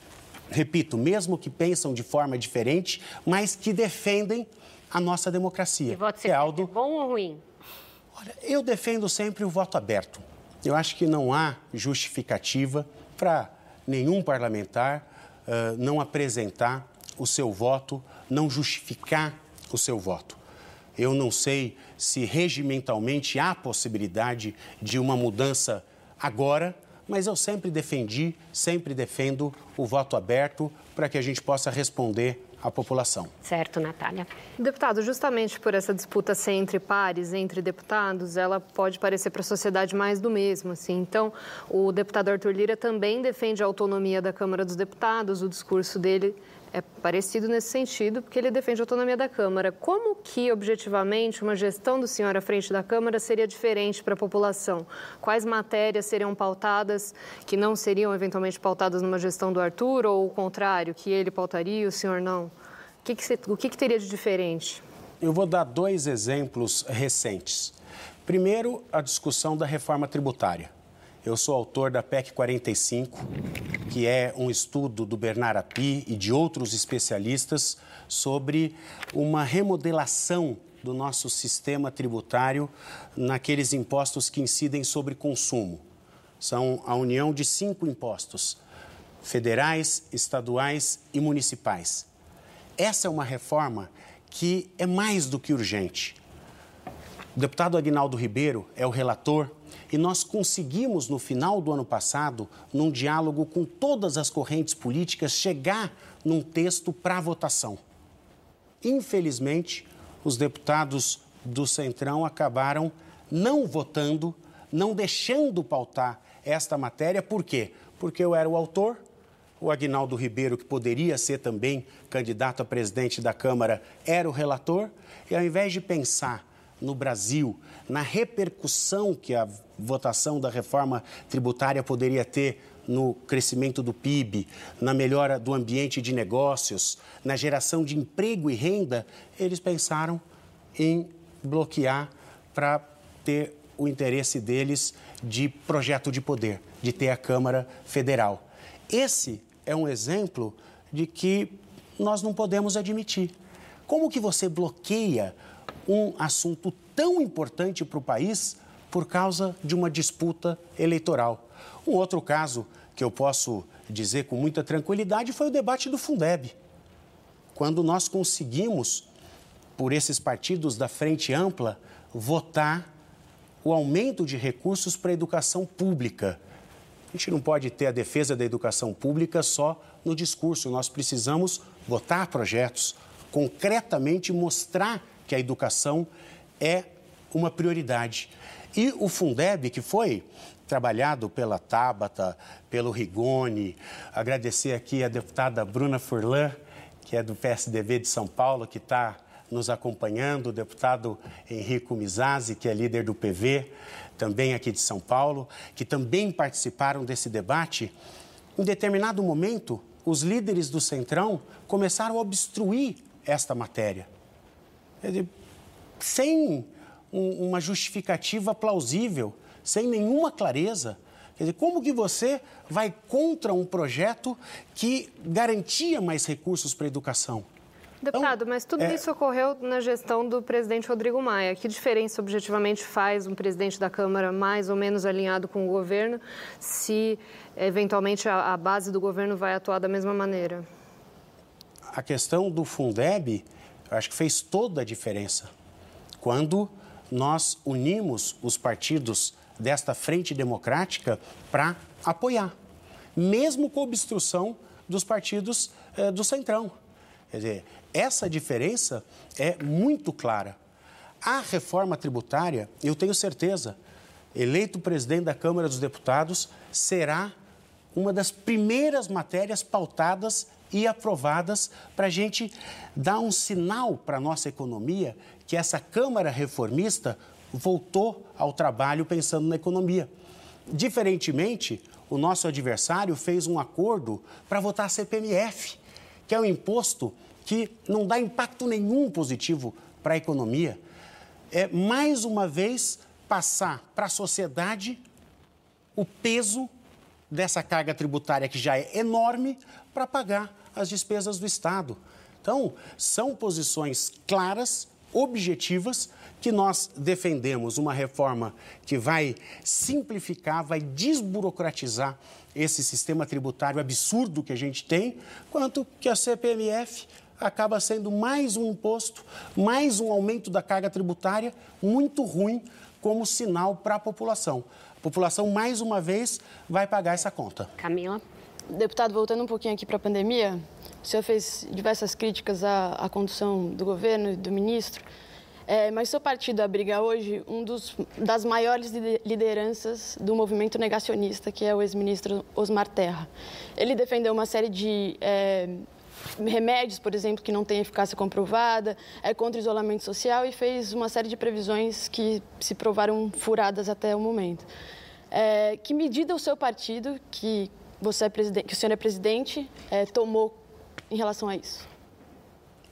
repito, mesmo que pensam de forma diferente, mas que defendem a nossa democracia. E voto secreto Aldo... é bom ou ruim? Olha, eu defendo sempre o voto aberto. Eu acho que não há justificativa para nenhum parlamentar uh, não apresentar o seu voto, não justificar o seu voto. Eu não sei se regimentalmente há possibilidade de uma mudança agora, mas eu sempre defendi, sempre defendo o voto aberto para que a gente possa responder à população. Certo, Natália. Deputado, justamente por essa disputa ser entre pares, entre deputados, ela pode parecer para a sociedade mais do mesmo. Assim. Então, o deputado Arthur Lira também defende a autonomia da Câmara dos Deputados, o discurso dele é parecido nesse sentido, porque ele defende a autonomia da Câmara. Como que, objetivamente, uma gestão do senhor à frente da Câmara seria diferente para a população? Quais matérias seriam pautadas que não seriam eventualmente pautadas numa gestão do Arthur, ou o contrário, que ele pautaria e o senhor não? O que, que, o que, que teria de diferente? Eu vou dar dois exemplos recentes. Primeiro, a discussão da reforma tributária. Eu sou autor da PEC 45, que é um estudo do Bernard Api e de outros especialistas sobre uma remodelação do nosso sistema tributário naqueles impostos que incidem sobre consumo. São a união de cinco impostos: federais, estaduais e municipais. Essa é uma reforma que é mais do que urgente. O deputado Aguinaldo Ribeiro é o relator e nós conseguimos, no final do ano passado, num diálogo com todas as correntes políticas, chegar num texto para votação. Infelizmente, os deputados do Centrão acabaram não votando, não deixando pautar esta matéria. Por quê? Porque eu era o autor, o Agnaldo Ribeiro, que poderia ser também candidato a presidente da Câmara, era o relator, e ao invés de pensar no Brasil, na repercussão que a votação da reforma tributária poderia ter no crescimento do PIB, na melhora do ambiente de negócios, na geração de emprego e renda, eles pensaram em bloquear para ter o interesse deles de projeto de poder, de ter a Câmara Federal. Esse é um exemplo de que nós não podemos admitir. Como que você bloqueia um assunto tão importante para o país por causa de uma disputa eleitoral. Um outro caso que eu posso dizer com muita tranquilidade foi o debate do Fundeb. Quando nós conseguimos, por esses partidos da Frente Ampla, votar o aumento de recursos para a educação pública. A gente não pode ter a defesa da educação pública só no discurso, nós precisamos votar projetos, concretamente mostrar que a educação é uma prioridade. E o Fundeb, que foi trabalhado pela Tabata, pelo Rigoni, agradecer aqui a deputada Bruna Furlan, que é do PSDB de São Paulo, que está nos acompanhando, o deputado Henrico Mizazzi, que é líder do PV, também aqui de São Paulo, que também participaram desse debate. Em determinado momento, os líderes do Centrão começaram a obstruir esta matéria. Sem uma justificativa plausível, sem nenhuma clareza. Quer dizer, como que você vai contra um projeto que garantia mais recursos para a educação? Deputado, então, mas tudo é... isso ocorreu na gestão do presidente Rodrigo Maia. Que diferença objetivamente faz um presidente da Câmara mais ou menos alinhado com o governo se eventualmente a, a base do governo vai atuar da mesma maneira? A questão do Fundeb, eu acho que fez toda a diferença. Quando nós unimos os partidos desta frente democrática para apoiar, mesmo com obstrução dos partidos eh, do Centrão. Quer dizer, essa diferença é muito clara. A reforma tributária, eu tenho certeza, eleito presidente da Câmara dos Deputados, será uma das primeiras matérias pautadas e aprovadas para a gente dar um sinal para a nossa economia que essa Câmara reformista voltou ao trabalho pensando na economia. Diferentemente, o nosso adversário fez um acordo para votar a CPMF, que é um imposto que não dá impacto nenhum positivo para a economia. É, mais uma vez, passar para a sociedade o peso dessa carga tributária que já é enorme para pagar as despesas do Estado. Então, são posições claras, objetivas, que nós defendemos uma reforma que vai simplificar, vai desburocratizar esse sistema tributário absurdo que a gente tem, quanto que a CPMF acaba sendo mais um imposto, mais um aumento da carga tributária muito ruim como sinal para a população. A população, mais uma vez, vai pagar essa conta. Camila. Deputado, voltando um pouquinho aqui para a pandemia, o senhor fez diversas críticas à, à condução do governo e do ministro. É, mas seu partido abriga hoje um dos das maiores lideranças do movimento negacionista, que é o ex-ministro Osmar Terra. Ele defendeu uma série de é, remédios, por exemplo, que não têm eficácia comprovada, é contra o isolamento social e fez uma série de previsões que se provaram furadas até o momento. É, que medida o seu partido, que você é presidente, que o senhor é presidente, é, tomou em relação a isso?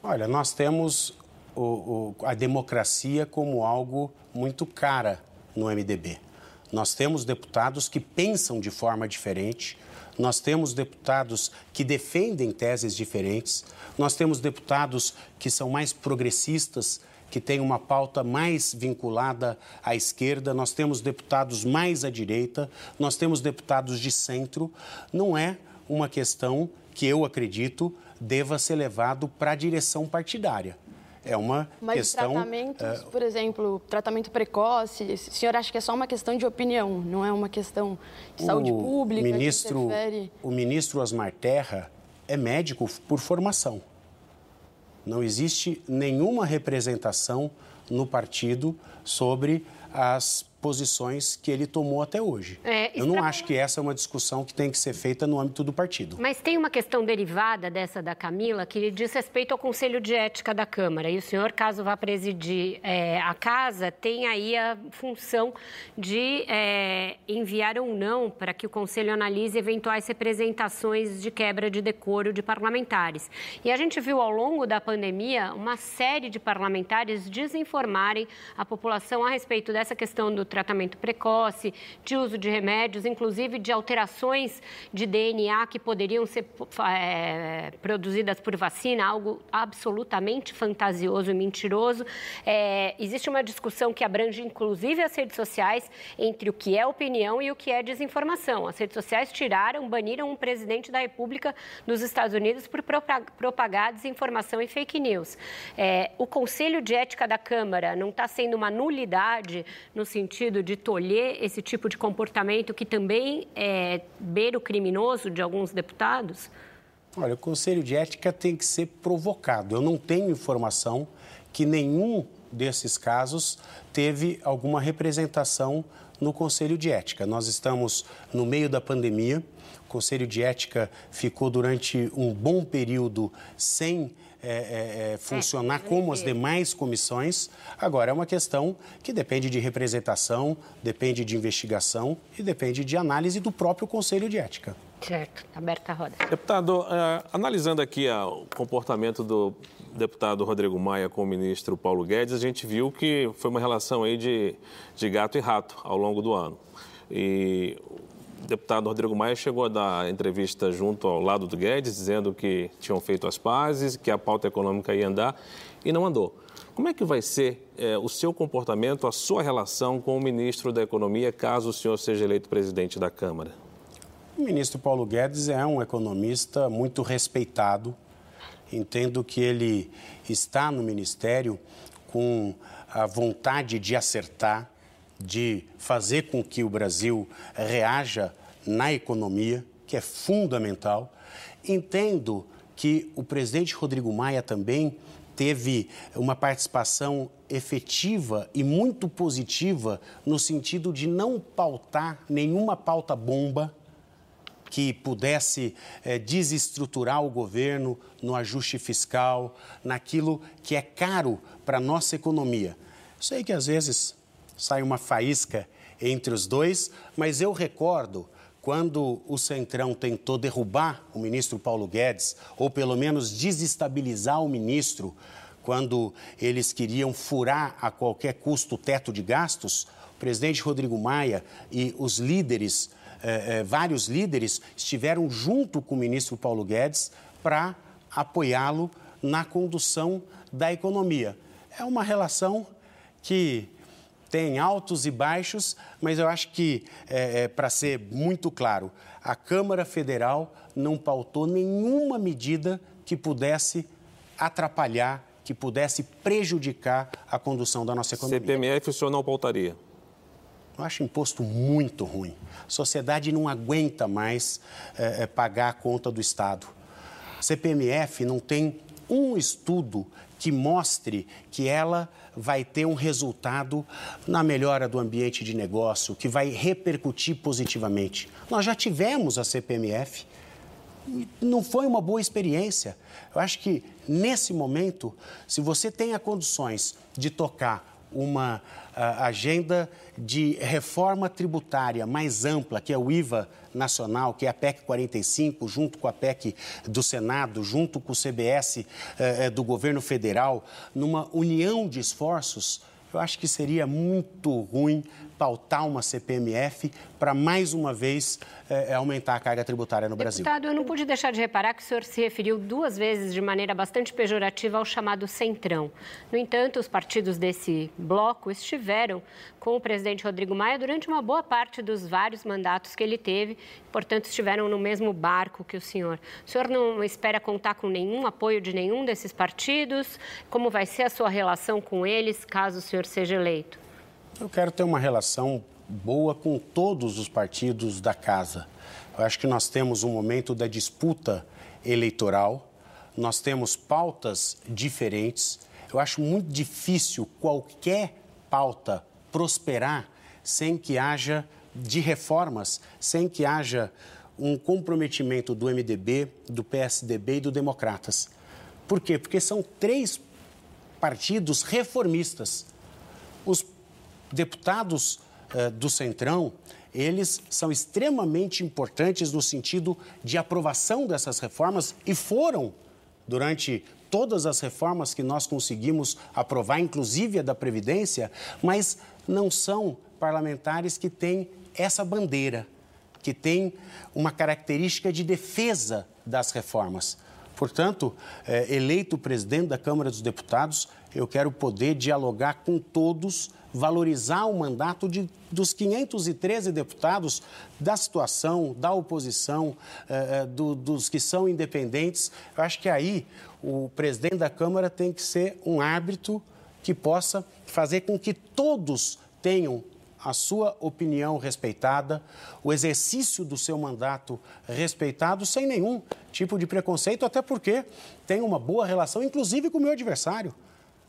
Olha, nós temos o, o, a democracia como algo muito cara no MDB. Nós temos deputados que pensam de forma diferente, nós temos deputados que defendem teses diferentes, nós temos deputados que são mais progressistas, que têm uma pauta mais vinculada à esquerda, nós temos deputados mais à direita, nós temos deputados de centro. Não é uma questão que eu acredito deva ser levado para a direção partidária é uma Mas questão... Mas tratamentos, uh, por exemplo, tratamento precoce, o senhor acha que é só uma questão de opinião, não é uma questão de saúde pública ministro. O ministro Osmar Terra é médico por formação. Não existe nenhuma representação no partido sobre as posições que ele tomou até hoje. É, Eu não acho que essa é uma discussão que tem que ser feita no âmbito do partido. Mas tem uma questão derivada dessa da Camila que diz respeito ao Conselho de Ética da Câmara. E o senhor, caso vá presidir é, a casa, tem aí a função de é, enviar ou não para que o Conselho analise eventuais representações de quebra de decoro de parlamentares. E a gente viu ao longo da pandemia uma série de parlamentares desinformarem a população a respeito dessa questão do tratamento precoce, de uso de remédios, inclusive de alterações de DNA que poderiam ser é, produzidas por vacina, algo absolutamente fantasioso e mentiroso. É, existe uma discussão que abrange inclusive as redes sociais entre o que é opinião e o que é desinformação. As redes sociais tiraram, baniram um presidente da República dos Estados Unidos por propagar desinformação e fake news. É, o Conselho de Ética da Câmara não está sendo uma nulidade no sentido sentido de tolher esse tipo de comportamento que também é beiro criminoso de alguns deputados? Olha, o Conselho de Ética tem que ser provocado. Eu não tenho informação que nenhum desses casos teve alguma representação no Conselho de Ética. Nós estamos no meio da pandemia, o Conselho de Ética ficou durante um bom período sem é, é, é, funcionar é, como as demais comissões. Agora, é uma questão que depende de representação, depende de investigação e depende de análise do próprio Conselho de Ética. Certo, aberta a roda. Deputado, uh, analisando aqui uh, o comportamento do deputado Rodrigo Maia com o ministro Paulo Guedes, a gente viu que foi uma relação aí de, de gato e rato ao longo do ano. E deputado Rodrigo Maia chegou a dar entrevista junto ao lado do Guedes, dizendo que tinham feito as pazes, que a pauta econômica ia andar, e não andou. Como é que vai ser é, o seu comportamento, a sua relação com o ministro da Economia, caso o senhor seja eleito presidente da Câmara? O ministro Paulo Guedes é um economista muito respeitado. Entendo que ele está no ministério com a vontade de acertar, de fazer com que o Brasil reaja na economia, que é fundamental. Entendo que o presidente Rodrigo Maia também teve uma participação efetiva e muito positiva no sentido de não pautar nenhuma pauta bomba que pudesse é, desestruturar o governo no ajuste fiscal, naquilo que é caro para a nossa economia. Sei que às vezes sai uma faísca entre os dois, mas eu recordo quando o Centrão tentou derrubar o ministro Paulo Guedes, ou pelo menos desestabilizar o ministro, quando eles queriam furar a qualquer custo o teto de gastos, o presidente Rodrigo Maia e os líderes, eh, eh, vários líderes, estiveram junto com o ministro Paulo Guedes para apoiá-lo na condução da economia. É uma relação que tem altos e baixos, mas eu acho que, é, é, para ser muito claro, a Câmara Federal não pautou nenhuma medida que pudesse atrapalhar, que pudesse prejudicar a condução da nossa economia. CPMF o senhor não pautaria? Eu acho imposto muito ruim. A sociedade não aguenta mais é, é pagar a conta do Estado. CPMF não tem um estudo que mostre que ela vai ter um resultado na melhora do ambiente de negócio, que vai repercutir positivamente. Nós já tivemos a CPMF, não foi uma boa experiência. Eu acho que nesse momento, se você tem as condições de tocar uma uh, agenda de reforma tributária mais ampla, que é o IVA nacional, que é a PEC 45, junto com a PEC do Senado, junto com o CBS uh, eh, eh, do governo federal, numa união de esforços, eu acho que seria muito ruim pautar uma CPMF para mais uma vez é, aumentar a carga tributária no Brasil. Deputado, eu não pude deixar de reparar que o senhor se referiu duas vezes de maneira bastante pejorativa ao chamado Centrão. No entanto, os partidos desse bloco estiveram com o presidente Rodrigo Maia durante uma boa parte dos vários mandatos que ele teve, portanto, estiveram no mesmo barco que o senhor. O senhor não espera contar com nenhum apoio de nenhum desses partidos? Como vai ser a sua relação com eles caso o senhor seja eleito? Eu quero ter uma relação boa com todos os partidos da casa. Eu acho que nós temos um momento da disputa eleitoral, nós temos pautas diferentes. Eu acho muito difícil qualquer pauta prosperar sem que haja de reformas, sem que haja um comprometimento do MDB, do PSDB e do Democratas. Por quê? Porque são três partidos reformistas. Os deputados uh, do Centrão, eles são extremamente importantes no sentido de aprovação dessas reformas e foram, durante todas as reformas que nós conseguimos aprovar, inclusive a da Previdência, mas não são parlamentares que têm essa bandeira, que têm uma característica de defesa das reformas. Portanto, é, eleito presidente da Câmara dos Deputados, eu quero poder dialogar com todos valorizar o mandato de, dos 513 deputados da situação, da oposição, eh, eh, do, dos que são independentes. Eu acho que aí o presidente da Câmara tem que ser um árbitro que possa fazer com que todos tenham a sua opinião respeitada, o exercício do seu mandato respeitado, sem nenhum tipo de preconceito, até porque tem uma boa relação, inclusive com o meu adversário.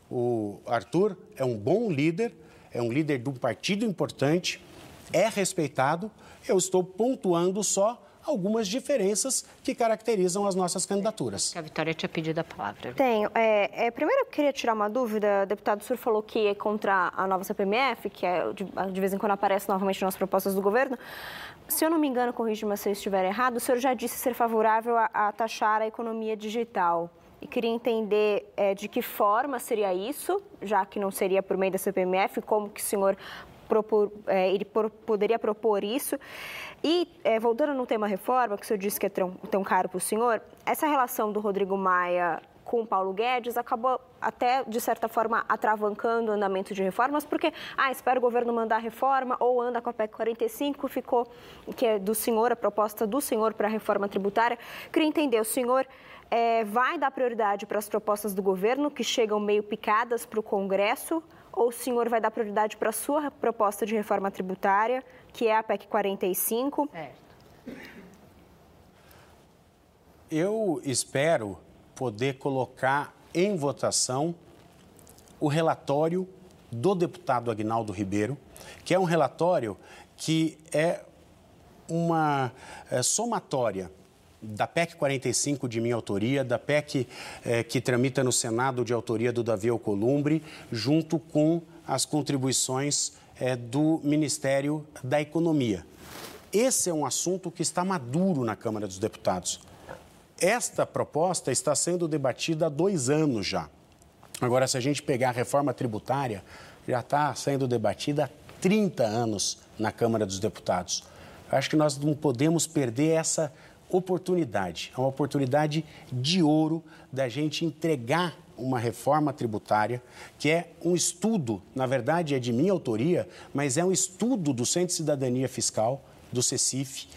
O Arthur é um bom líder, é um líder de um partido importante, é respeitado. Eu estou pontuando só algumas diferenças que caracterizam as nossas candidaturas. A Vitória tinha pedido a palavra. Tenho. É, é, primeiro, eu queria tirar uma dúvida. O deputado Sur falou que é contra a nova CPMF, que é, de, de vez em quando aparece novamente nas propostas do governo. Se eu não me engano, corrija-me se eu estiver errado, o senhor já disse ser favorável a, a taxar a economia digital e queria entender é, de que forma seria isso, já que não seria por meio da CPMF, como que o senhor propor, é, ele por, poderia propor isso. E, é, voltando no tema reforma, que o senhor disse que é tão, tão caro para o senhor, essa relação do Rodrigo Maia com o Paulo Guedes acabou até, de certa forma, atravancando o andamento de reformas, porque, ah, espera o governo mandar reforma, ou anda com a PEC 45, ficou, que é do senhor, a proposta do senhor para a reforma tributária. Queria entender, o senhor é, vai dar prioridade para as propostas do governo que chegam meio picadas para o Congresso? Ou o senhor vai dar prioridade para a sua proposta de reforma tributária, que é a PEC 45? É. Eu espero poder colocar em votação o relatório do deputado Agnaldo Ribeiro, que é um relatório que é uma é, somatória da PEC 45 de minha autoria, da PEC eh, que tramita no Senado de autoria do Davi Alcolumbre, junto com as contribuições eh, do Ministério da Economia. Esse é um assunto que está maduro na Câmara dos Deputados. Esta proposta está sendo debatida há dois anos já. Agora, se a gente pegar a reforma tributária, já está sendo debatida há 30 anos na Câmara dos Deputados. Acho que nós não podemos perder essa oportunidade, é uma oportunidade de ouro da gente entregar uma reforma tributária, que é um estudo, na verdade é de minha autoria, mas é um estudo do Centro de Cidadania Fiscal, do CECIF,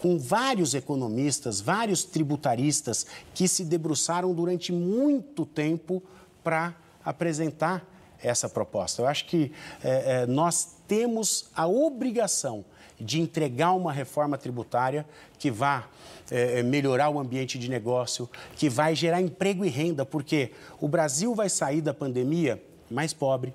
com vários economistas, vários tributaristas que se debruçaram durante muito tempo para apresentar essa proposta. Eu acho que é, é, nós temos a obrigação de entregar uma reforma tributária que vá é, é, melhorar o ambiente de negócio, que vai gerar emprego e renda, porque o Brasil vai sair da pandemia mais pobre,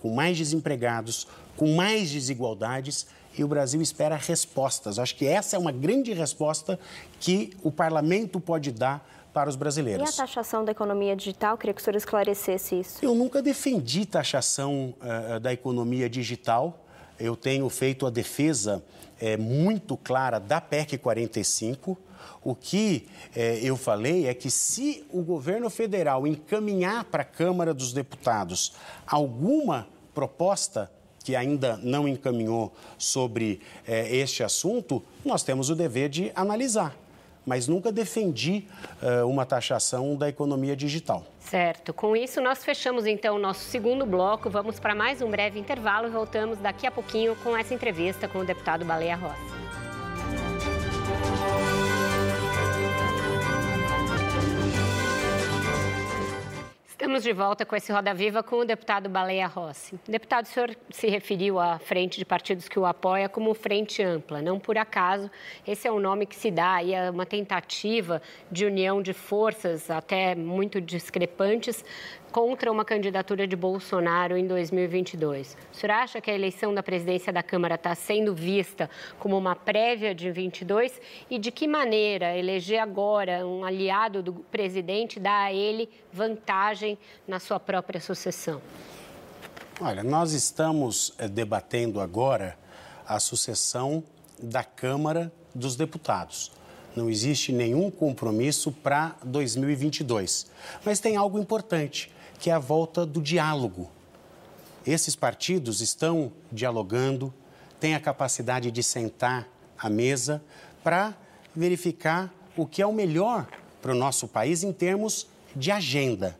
com mais desempregados, com mais desigualdades e o Brasil espera respostas. Acho que essa é uma grande resposta que o parlamento pode dar para os brasileiros. E a taxação da economia digital? Queria que o senhor esclarecesse isso. Eu nunca defendi taxação uh, da economia digital. Eu tenho feito a defesa é, muito clara da PEC 45. O que é, eu falei é que se o governo federal encaminhar para a Câmara dos Deputados alguma proposta que ainda não encaminhou sobre é, este assunto, nós temos o dever de analisar mas nunca defendi uh, uma taxação da economia digital. Certo. Com isso, nós fechamos então o nosso segundo bloco. Vamos para mais um breve intervalo e voltamos daqui a pouquinho com essa entrevista com o deputado Baleia Rossi. Estamos de volta com esse Roda Viva com o deputado Baleia Rossi. Deputado, o senhor se referiu à frente de partidos que o apoia como frente ampla. Não por acaso, esse é o nome que se dá aí a uma tentativa de união de forças até muito discrepantes contra uma candidatura de Bolsonaro em 2022. O senhor acha que a eleição da presidência da Câmara está sendo vista como uma prévia de 22? E de que maneira eleger agora um aliado do presidente dá a ele vantagem na sua própria sucessão? Olha, nós estamos eh, debatendo agora a sucessão da Câmara dos Deputados. Não existe nenhum compromisso para 2022. Mas tem algo importante que é a volta do diálogo. Esses partidos estão dialogando, têm a capacidade de sentar à mesa para verificar o que é o melhor para o nosso país em termos de agenda.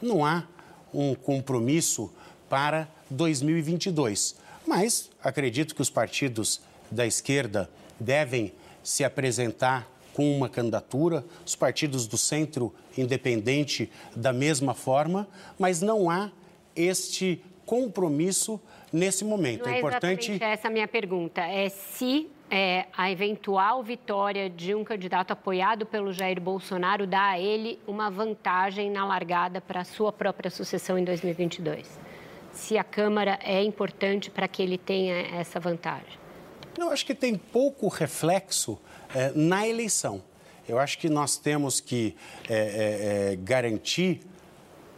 Não há um compromisso para 2022, mas acredito que os partidos da esquerda devem se apresentar com uma candidatura, os partidos do centro independente da mesma forma, mas não há este compromisso nesse momento. Não é, é importante. Essa minha pergunta é se é, a eventual vitória de um candidato apoiado pelo Jair Bolsonaro dá a ele uma vantagem na largada para a sua própria sucessão em 2022. Se a Câmara é importante para que ele tenha essa vantagem. Eu acho que tem pouco reflexo é, na eleição. Eu acho que nós temos que é, é, garantir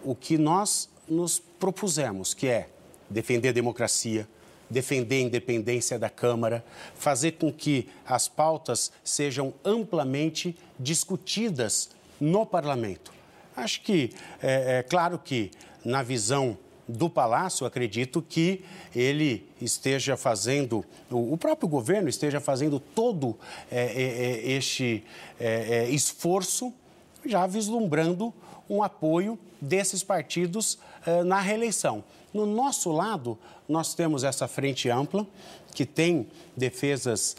o que nós nos propusemos, que é defender a democracia, defender a independência da Câmara, fazer com que as pautas sejam amplamente discutidas no parlamento. Acho que, é, é claro que, na visão do Palácio, acredito que ele esteja fazendo, o próprio governo esteja fazendo todo é, é, é este é, é, esforço, já vislumbrando um apoio desses partidos é, na reeleição. No nosso lado, nós temos essa frente ampla, que tem defesas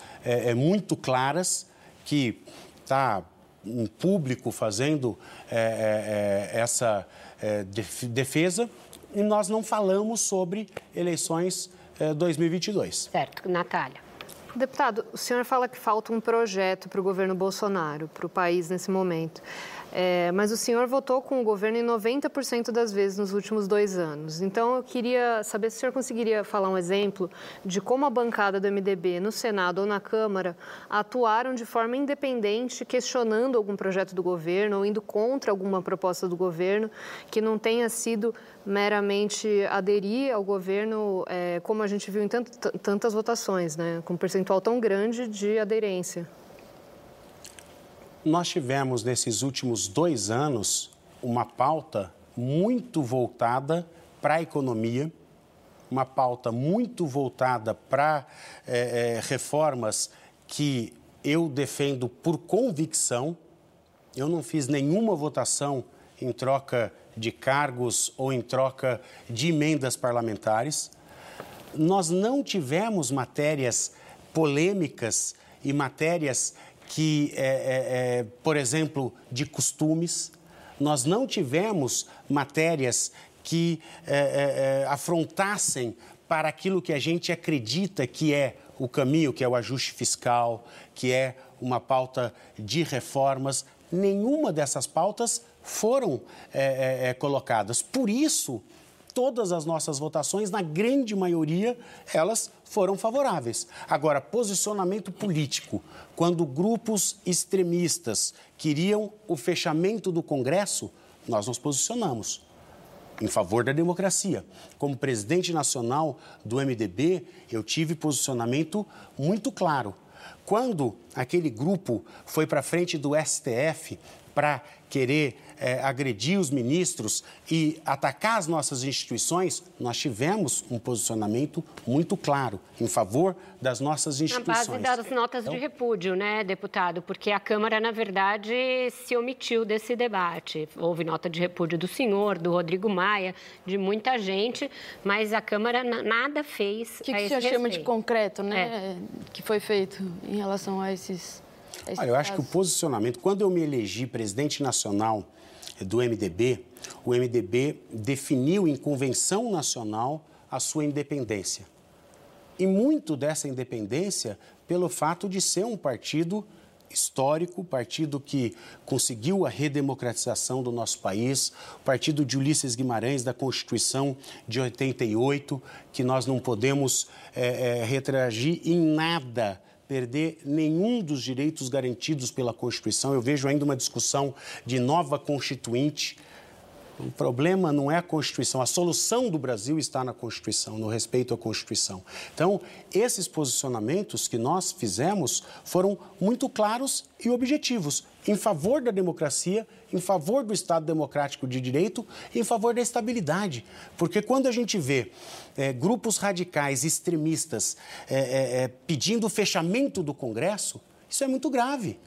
muito claras, que está em público fazendo essa defesa e nós não falamos sobre eleições eh, 2022. Certo. Natália. Deputado, o senhor fala que falta um projeto para o governo Bolsonaro, para o país nesse momento. É, mas o senhor votou com o governo em 90% das vezes nos últimos dois anos. Então, eu queria saber se o senhor conseguiria falar um exemplo de como a bancada do MDB no Senado ou na Câmara atuaram de forma independente, questionando algum projeto do governo ou indo contra alguma proposta do governo, que não tenha sido meramente aderir ao governo, é, como a gente viu em tant tantas votações, né, com um percentual tão grande de aderência. Nós tivemos nesses últimos dois anos uma pauta muito voltada para a economia, uma pauta muito voltada para é, é, reformas que eu defendo por convicção. Eu não fiz nenhuma votação em troca de cargos ou em troca de emendas parlamentares. Nós não tivemos matérias polêmicas e matérias que, é, é, é, por exemplo, de costumes. Nós não tivemos matérias que é, é, afrontassem para aquilo que a gente acredita que é o caminho, que é o ajuste fiscal, que é uma pauta de reformas. Nenhuma dessas pautas foram é, é, colocadas. Por isso, todas as nossas votações, na grande maioria, elas foram favoráveis. Agora, posicionamento político, quando grupos extremistas queriam o fechamento do Congresso, nós nos posicionamos em favor da democracia. Como presidente nacional do MDB, eu tive posicionamento muito claro. Quando aquele grupo foi para frente do STF para querer é, agredir os ministros e atacar as nossas instituições, nós tivemos um posicionamento muito claro em favor das nossas instituições. Na base das notas então... de repúdio, né, deputado? Porque a Câmara, na verdade, se omitiu desse debate. Houve nota de repúdio do senhor, do Rodrigo Maia, de muita gente, mas a Câmara nada fez. O que, que o senhor respeito. chama de concreto, né, é. que foi feito em relação a esses Olha, eu acho que o posicionamento, quando eu me elegi presidente nacional do MDB, o MDB definiu em convenção nacional a sua independência. E muito dessa independência pelo fato de ser um partido histórico, partido que conseguiu a redemocratização do nosso país, partido de Ulisses Guimarães, da Constituição de 88, que nós não podemos é, é, retragir em nada perder nenhum dos direitos garantidos pela Constituição. Eu vejo ainda uma discussão de nova constituinte. O problema não é a Constituição, a solução do Brasil está na Constituição, no respeito à Constituição. Então, esses posicionamentos que nós fizemos foram muito claros e objetivos em favor da democracia, em favor do Estado democrático de direito, em favor da estabilidade. Porque quando a gente vê é, grupos radicais, extremistas, é, é, pedindo o fechamento do Congresso, isso é muito grave.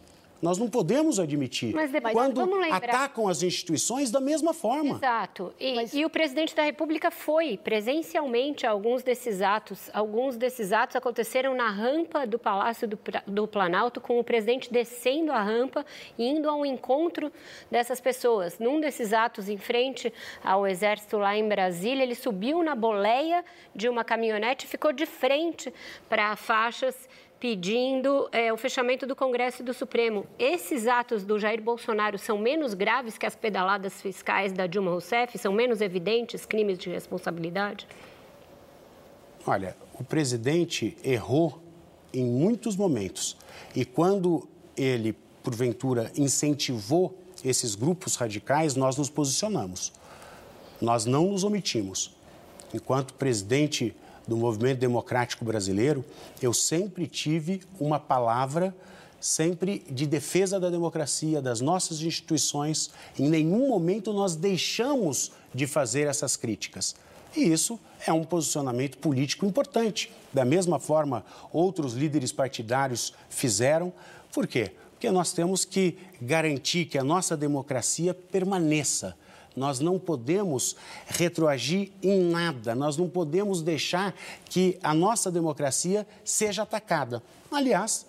Nós não podemos admitir mas, quando atacam as instituições da mesma forma. Exato. E, mas... e, o presidente da República foi presencialmente a alguns desses atos. Alguns desses atos aconteceram na rampa do Palácio do, do Planalto, com o presidente descendo a rampa e indo ao encontro dessas pessoas. Num desses atos, em frente ao Exército lá em Brasília, ele subiu na boleia de uma caminhonete e ficou de frente para faixas pedindo é, o fechamento do Congresso e do Supremo. Esses atos do Jair Bolsonaro são menos graves que as pedaladas fiscais da Dilma Rousseff? São menos evidentes crimes de responsabilidade? Olha, o presidente errou em muitos momentos. E quando ele, porventura, incentivou esses grupos radicais, nós nos posicionamos. Nós não nos omitimos. Enquanto presidente do movimento democrático brasileiro, eu sempre tive uma palavra sempre de defesa da democracia, das nossas instituições. Em nenhum momento nós deixamos de fazer essas críticas. E isso é um posicionamento político importante. Da mesma forma, outros líderes partidários fizeram. Por quê? Porque nós temos que garantir que a nossa democracia permaneça nós não podemos retroagir em nada, nós não podemos deixar que a nossa democracia seja atacada. Aliás,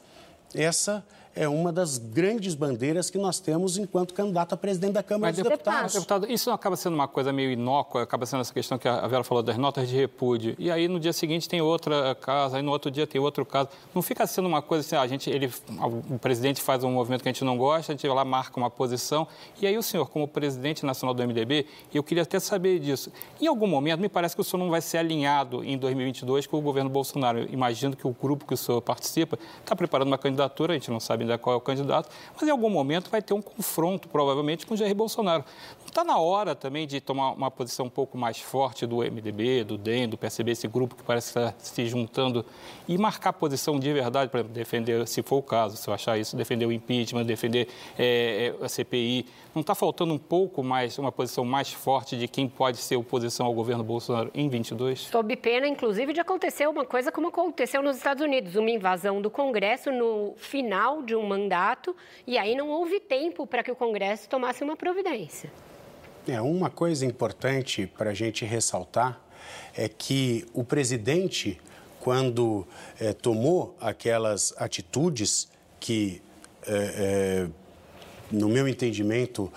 essa é uma das grandes bandeiras que nós temos enquanto candidato a presidente da Câmara Mas, dos Deputados. Deputado, isso não acaba sendo uma coisa meio inócua, acaba sendo essa questão que a Vera falou das notas de repúdio. E aí no dia seguinte tem outra casa, aí no outro dia tem outro caso. Não fica sendo uma coisa assim, ah, a gente, ele, o presidente faz um movimento que a gente não gosta, a gente vai lá marca uma posição. E aí o senhor, como presidente nacional do MDB, eu queria até saber disso. Em algum momento, me parece que o senhor não vai ser alinhado em 2022 com o governo Bolsonaro. Eu imagino que o grupo que o senhor participa está preparando uma candidatura, a gente não sabe ainda qual é o candidato, mas em algum momento vai ter um confronto, provavelmente, com Jair Bolsonaro. Não está na hora também de tomar uma posição um pouco mais forte do MDB, do DEM, do PSB, esse grupo que parece estar se juntando, e marcar posição de verdade, para defender, se for o caso, se eu achar isso, defender o impeachment, defender é, a CPI. Não está faltando um pouco mais, uma posição mais forte de quem pode ser oposição ao governo Bolsonaro em 22? Sob pena, inclusive, de acontecer uma coisa como aconteceu nos Estados Unidos, uma invasão do Congresso no final de um mandato, e aí não houve tempo para que o Congresso tomasse uma providência. É, uma coisa importante para a gente ressaltar é que o presidente, quando é, tomou aquelas atitudes que, é, no meu entendimento,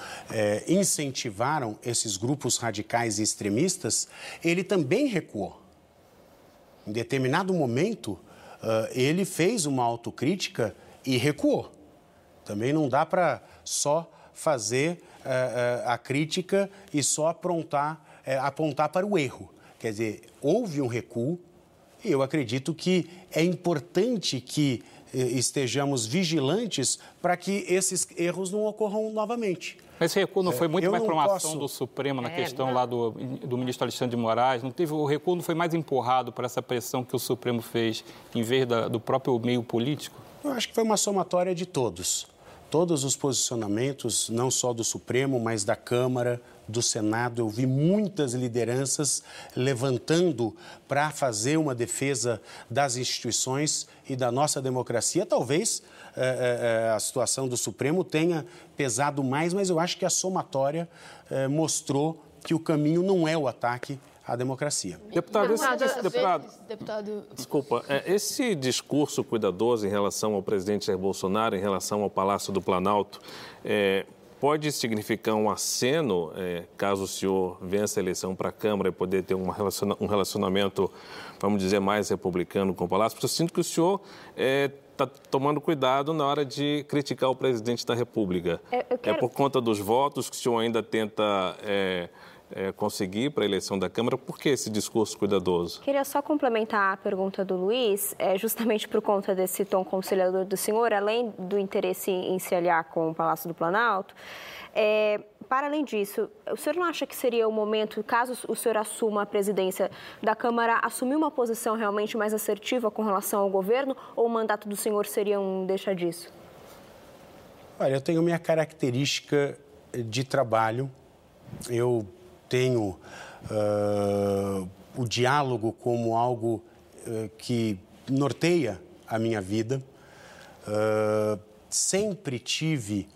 incentivaram esses grupos radicais e extremistas, ele também recuou. Em determinado momento, ele fez uma autocrítica e recuou. Também não dá para só fazer uh, uh, a crítica e só aprontar, uh, apontar para o erro. Quer dizer, houve um recuo e eu acredito que é importante que estejamos vigilantes para que esses erros não ocorram novamente. Esse recuo não foi muito eu mais para uma posso... ação do Supremo na é, questão não. lá do, do ministro Alexandre de Moraes? Não teve, o recuo não foi mais empurrado por essa pressão que o Supremo fez, em vez da, do próprio meio político? Eu acho que foi uma somatória de todos todos os posicionamentos, não só do Supremo, mas da Câmara, do Senado. Eu vi muitas lideranças levantando para fazer uma defesa das instituições e da nossa democracia. Talvez é, é, a situação do Supremo tenha pesado mais, mas eu acho que a somatória mostrou que o caminho não é o ataque a democracia. Deputado, esse, deputado, deputado, desculpa, é, esse discurso cuidadoso em relação ao presidente Jair Bolsonaro, em relação ao Palácio do Planalto, é, pode significar um aceno, é, caso o senhor vença a eleição para a Câmara e poder ter um, relaciona um relacionamento, vamos dizer, mais republicano com o Palácio? Porque eu sinto que o senhor está é, tomando cuidado na hora de criticar o presidente da República. É, quero... É por conta dos votos que o senhor ainda tenta é, conseguir para a eleição da Câmara. Por que esse discurso cuidadoso? Queria só complementar a pergunta do Luiz, é, justamente por conta desse tom conciliador do senhor, além do interesse em se aliar com o Palácio do Planalto. É, para além disso, o senhor não acha que seria o momento, caso o senhor assuma a presidência da Câmara, assumir uma posição realmente mais assertiva com relação ao governo ou o mandato do senhor seria um deixa disso? Olha, eu tenho minha característica de trabalho. Eu tenho uh, o diálogo como algo uh, que norteia a minha vida. Uh, sempre tive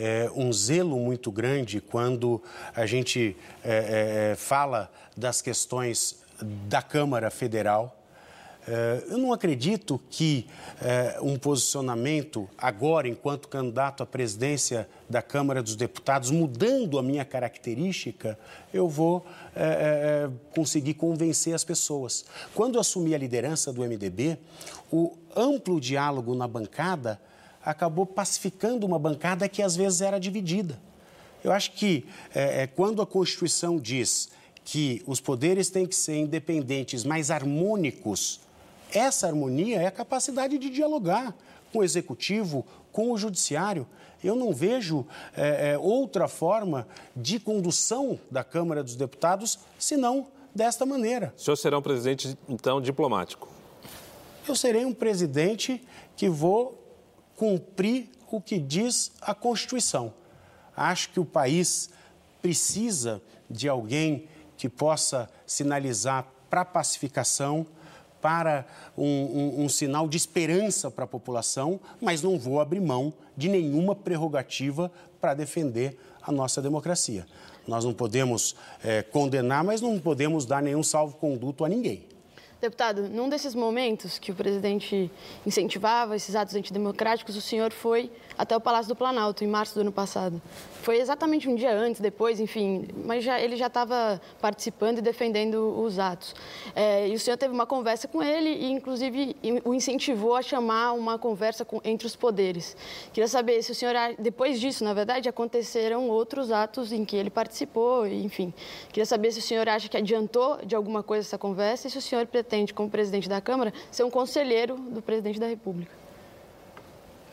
eh, um zelo muito grande quando a gente eh, eh, fala das questões da Câmara Federal. Eh, eu não acredito que eh, um posicionamento agora, enquanto candidato à presidência da Câmara dos Deputados, mudando a minha característica, eu vou é, conseguir convencer as pessoas. Quando eu assumi a liderança do MDB, o amplo diálogo na bancada acabou pacificando uma bancada que às vezes era dividida. Eu acho que quando a Constituição diz que os poderes têm que ser independentes, mas harmônicos, essa harmonia é a capacidade de dialogar com o executivo, com o judiciário. Eu não vejo é, é, outra forma de condução da Câmara dos Deputados senão desta maneira. O senhor será um presidente, então, diplomático? Eu serei um presidente que vou cumprir o que diz a Constituição. Acho que o país precisa de alguém que possa sinalizar para a pacificação, para um, um, um sinal de esperança para a população, mas não vou abrir mão de nenhuma prerrogativa para defender a nossa democracia. Nós não podemos é, condenar, mas não podemos dar nenhum salvo-conduto a ninguém. Deputado, num desses momentos que o presidente incentivava esses atos antidemocráticos, o senhor foi até o Palácio do Planalto, em março do ano passado. Foi exatamente um dia antes, depois, enfim, mas já, ele já estava participando e defendendo os atos. É, e o senhor teve uma conversa com ele e, inclusive, o incentivou a chamar uma conversa com, entre os poderes. Queria saber se o senhor, depois disso, na verdade, aconteceram outros atos em que ele participou, enfim. Queria saber se o senhor acha que adiantou de alguma coisa essa conversa e se o senhor pretende pretende, como presidente da Câmara, ser um conselheiro do presidente da República?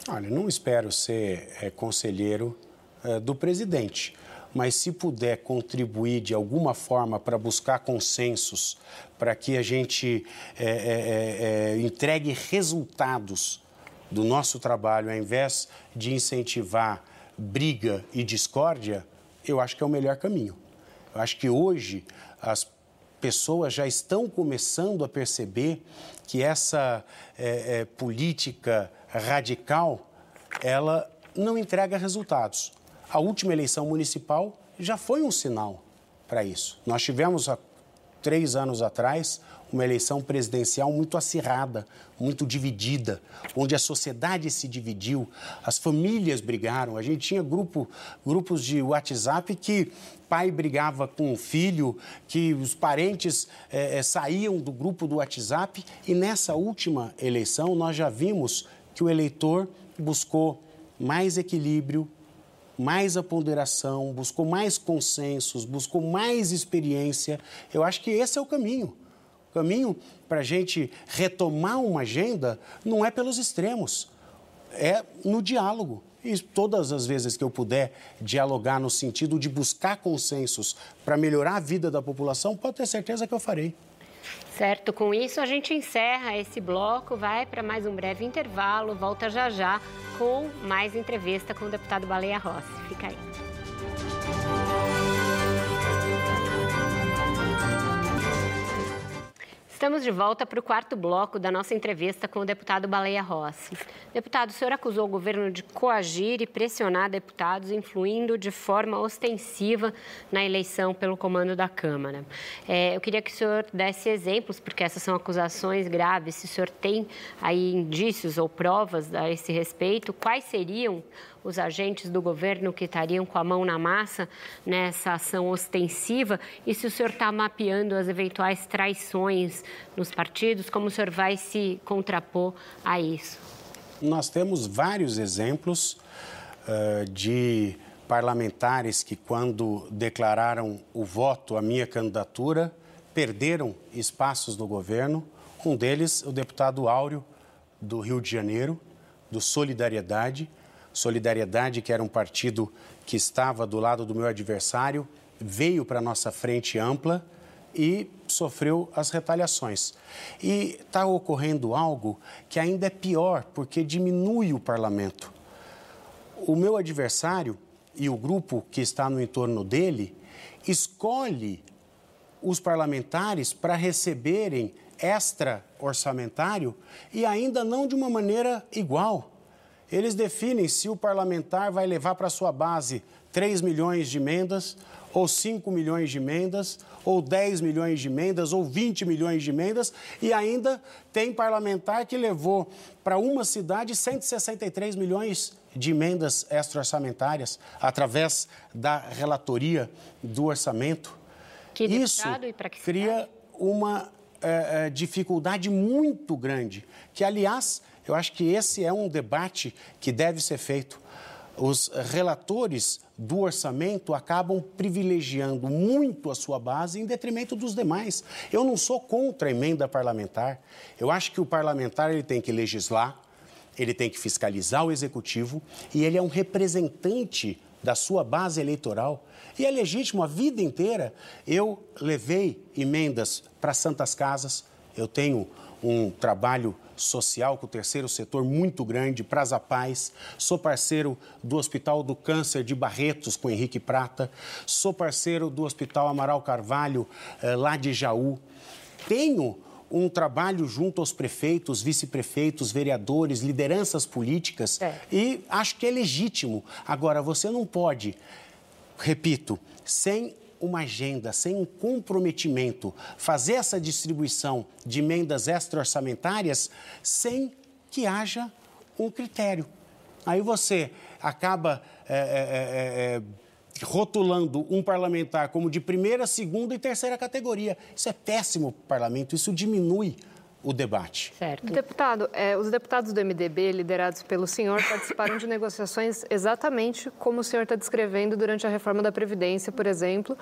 Olha, não espero ser é, conselheiro é, do presidente, mas se puder contribuir de alguma forma para buscar consensos, para que a gente é, entregue resultados do nosso trabalho, ao invés de incentivar briga e discórdia, eu acho que é o melhor caminho. Eu acho que hoje as pessoas já estão começando a perceber que essa é, é, política radical ela não entrega resultados. A última eleição municipal já foi um sinal para isso. Nós tivemos há três anos atrás uma eleição presidencial muito acirrada, muito dividida, onde a sociedade se dividiu, as famílias brigaram. A gente tinha grupo, grupos de WhatsApp que pai brigava com o filho, que os parentes é, é, saíam do grupo do WhatsApp. E nessa última eleição, nós já vimos que o eleitor buscou mais equilíbrio, mais a ponderação, buscou mais consensos, buscou mais experiência. Eu acho que esse é o caminho caminho para a gente retomar uma agenda não é pelos extremos, é no diálogo. E todas as vezes que eu puder dialogar no sentido de buscar consensos para melhorar a vida da população, pode ter certeza que eu farei. Certo, com isso a gente encerra esse bloco, vai para mais um breve intervalo, volta já já com mais entrevista com o deputado Baleia Rossi. Fica aí. Estamos de volta para o quarto bloco da nossa entrevista com o deputado Baleia Rossi. Deputado, o senhor acusou o governo de coagir e pressionar deputados, influindo de forma ostensiva na eleição pelo comando da Câmara. É, eu queria que o senhor desse exemplos, porque essas são acusações graves. Se o senhor tem aí indícios ou provas a esse respeito, quais seriam os agentes do governo que estariam com a mão na massa nessa ação ostensiva e se o senhor está mapeando as eventuais traições nos partidos, como o senhor vai se contrapor a isso? Nós temos vários exemplos uh, de parlamentares que, quando declararam o voto à minha candidatura, perderam espaços no governo. Um deles, o deputado Áureo, do Rio de Janeiro, do Solidariedade, Solidariedade, que era um partido que estava do lado do meu adversário, veio para a nossa frente ampla e sofreu as retaliações. E está ocorrendo algo que ainda é pior, porque diminui o parlamento. O meu adversário e o grupo que está no entorno dele escolhe os parlamentares para receberem extra orçamentário e ainda não de uma maneira igual. Eles definem se o parlamentar vai levar para sua base 3 milhões de emendas, ou 5 milhões de emendas, ou 10 milhões de emendas, ou 20 milhões de emendas, e ainda tem parlamentar que levou para uma cidade 163 milhões de emendas extra-orçamentárias através da relatoria do orçamento. Que Isso e para que cria uma é, é, dificuldade muito grande, que, aliás, eu acho que esse é um debate que deve ser feito. Os relatores do orçamento acabam privilegiando muito a sua base em detrimento dos demais. Eu não sou contra a emenda parlamentar. Eu acho que o parlamentar ele tem que legislar, ele tem que fiscalizar o executivo e ele é um representante da sua base eleitoral. E é legítimo, a vida inteira eu levei emendas para santas casas, eu tenho um trabalho social com o terceiro setor muito grande, Praza Paz. Sou parceiro do Hospital do Câncer de Barretos com Henrique Prata. Sou parceiro do Hospital Amaral Carvalho, eh, lá de Jaú. Tenho um trabalho junto aos prefeitos, vice-prefeitos, vereadores, lideranças políticas é. e acho que é legítimo. Agora, você não pode, repito, sem uma agenda, sem um comprometimento, fazer essa distribuição de emendas extra-orçamentárias sem que haja um critério. Aí você acaba é, é, é, rotulando um parlamentar como de primeira, segunda e terceira categoria. Isso é péssimo para o parlamento, isso diminui o debate. Certo. Deputado, é, os deputados do MDB, liderados pelo senhor, participaram de negociações exatamente como o senhor está descrevendo durante a reforma da Previdência, por exemplo,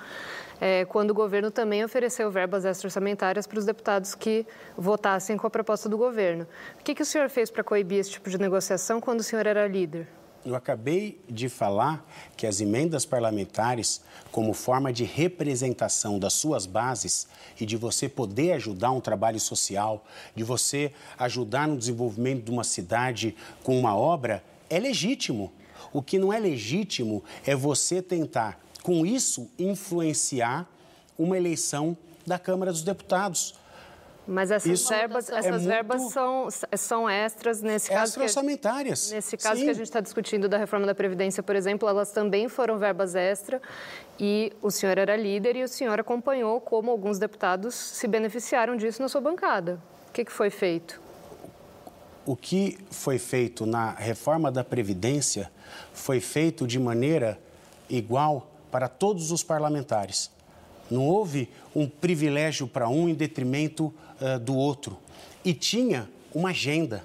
é, quando o governo também ofereceu verbas extra-orçamentárias para os deputados que votassem com a proposta do governo. O que, que o senhor fez para coibir esse tipo de negociação quando o senhor era líder? Eu acabei de falar que as emendas parlamentares, como forma de representação das suas bases e de você poder ajudar um trabalho social, de você ajudar no desenvolvimento de uma cidade com uma obra, é legítimo. O que não é legítimo é você tentar, com isso, influenciar uma eleição da Câmara dos Deputados. Mas essas Isso verbas, é essas verbas são, são extras nesse caso. Extra orçamentárias. Nesse caso Sim. que a gente está discutindo da reforma da Previdência, por exemplo, elas também foram verbas extra e o senhor era líder e o senhor acompanhou como alguns deputados se beneficiaram disso na sua bancada. O que, que foi feito? O que foi feito na reforma da Previdência foi feito de maneira igual para todos os parlamentares. Não houve um privilégio para um em detrimento uh, do outro. E tinha uma agenda.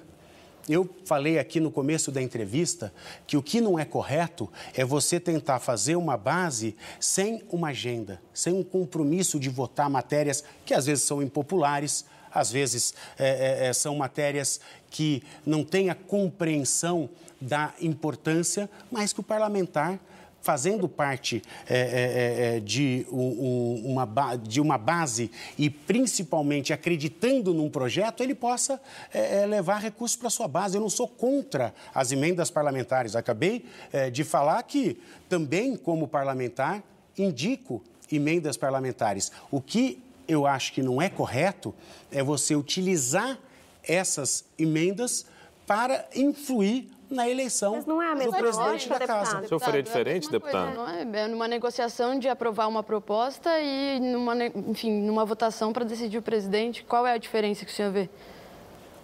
Eu falei aqui no começo da entrevista que o que não é correto é você tentar fazer uma base sem uma agenda, sem um compromisso de votar matérias que às vezes são impopulares, às vezes é, é, são matérias que não têm a compreensão da importância, mas que o parlamentar fazendo parte é, é, é, é de, um, uma, de uma base e principalmente acreditando num projeto, ele possa é, é levar recursos para sua base. Eu não sou contra as emendas parlamentares. Acabei de falar que também, como parlamentar, indico emendas parlamentares. O que eu acho que não é correto é você utilizar essas emendas para influir na eleição Mas não é a mesma do presidente da Casa. O senhor faria diferente, deputado? Não é, é numa negociação de aprovar uma proposta e, numa, enfim, numa votação para decidir o presidente. Qual é a diferença que o senhor vê?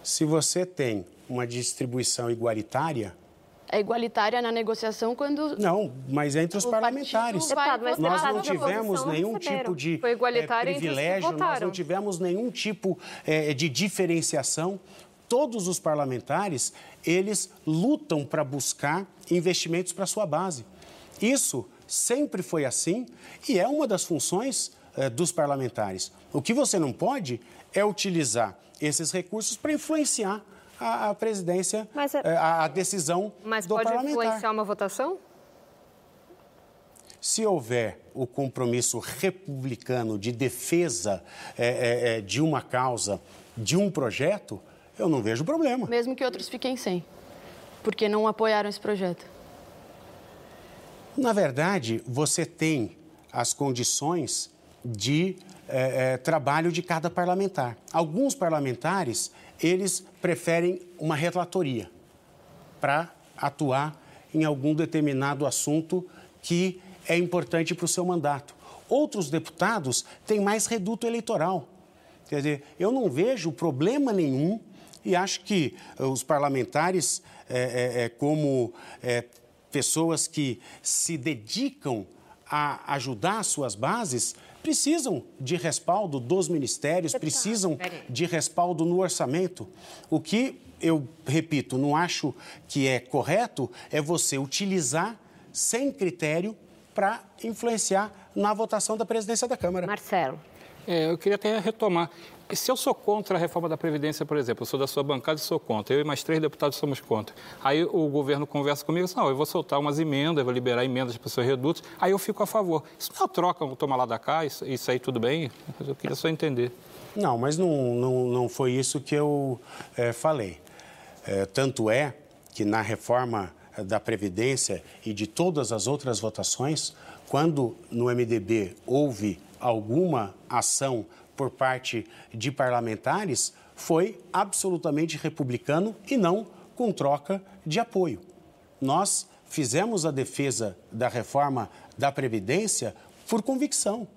Se você tem uma distribuição igualitária, é igualitária na negociação quando. Não, mas é entre os parlamentares. Deputado, nós não tivemos nenhum tipo de é, privilégio, nós não tivemos nenhum tipo é, de diferenciação todos os parlamentares, eles lutam para buscar investimentos para a sua base. Isso sempre foi assim e é uma das funções eh, dos parlamentares. O que você não pode é utilizar esses recursos para influenciar a, a presidência, Mas, é- eh, a, decisão Mas do parlamentar. Mas pode influenciar uma votação? Se houver o compromisso republicano de defesa é, é, de uma causa, de um projeto, eu não vejo problema. Mesmo que outros fiquem sem, porque não apoiaram esse projeto. Na verdade, você tem as condições de é, é, trabalho de cada parlamentar. Alguns parlamentares, eles preferem uma relatoria para atuar em algum determinado assunto que é importante para o seu mandato. Outros deputados têm mais reduto eleitoral. Quer dizer, eu não vejo problema nenhum e acho que eh, os parlamentares, é, é, como é, pessoas que se dedicam a ajudar suas bases, precisam de respaldo dos ministérios, precisam de respaldo no orçamento. O que eu repito, não acho que é correto é você utilizar sem critério para influenciar na votação da presidência da Câmara. Marcelo. É, eu queria até retomar. Se eu sou contra a reforma da Previdência, por exemplo, eu sou da sua bancada e sou contra, eu e mais três deputados somos contra. Aí o governo conversa comigo e diz, não, eu vou soltar umas emendas, vou liberar emendas para os seus redutos, aí eu fico a favor. Isso não é troca, vou tomar lá da cá, isso, isso aí tudo bem? Eu queria só entender. Não, mas não, não, não foi isso que eu é, falei. É, tanto é que na reforma da Previdência e de todas as outras votações, quando no MDB houve alguma ação por parte de parlamentares foi absolutamente republicano e não com troca de apoio. Nós fizemos a defesa da reforma da Previdência por convicção.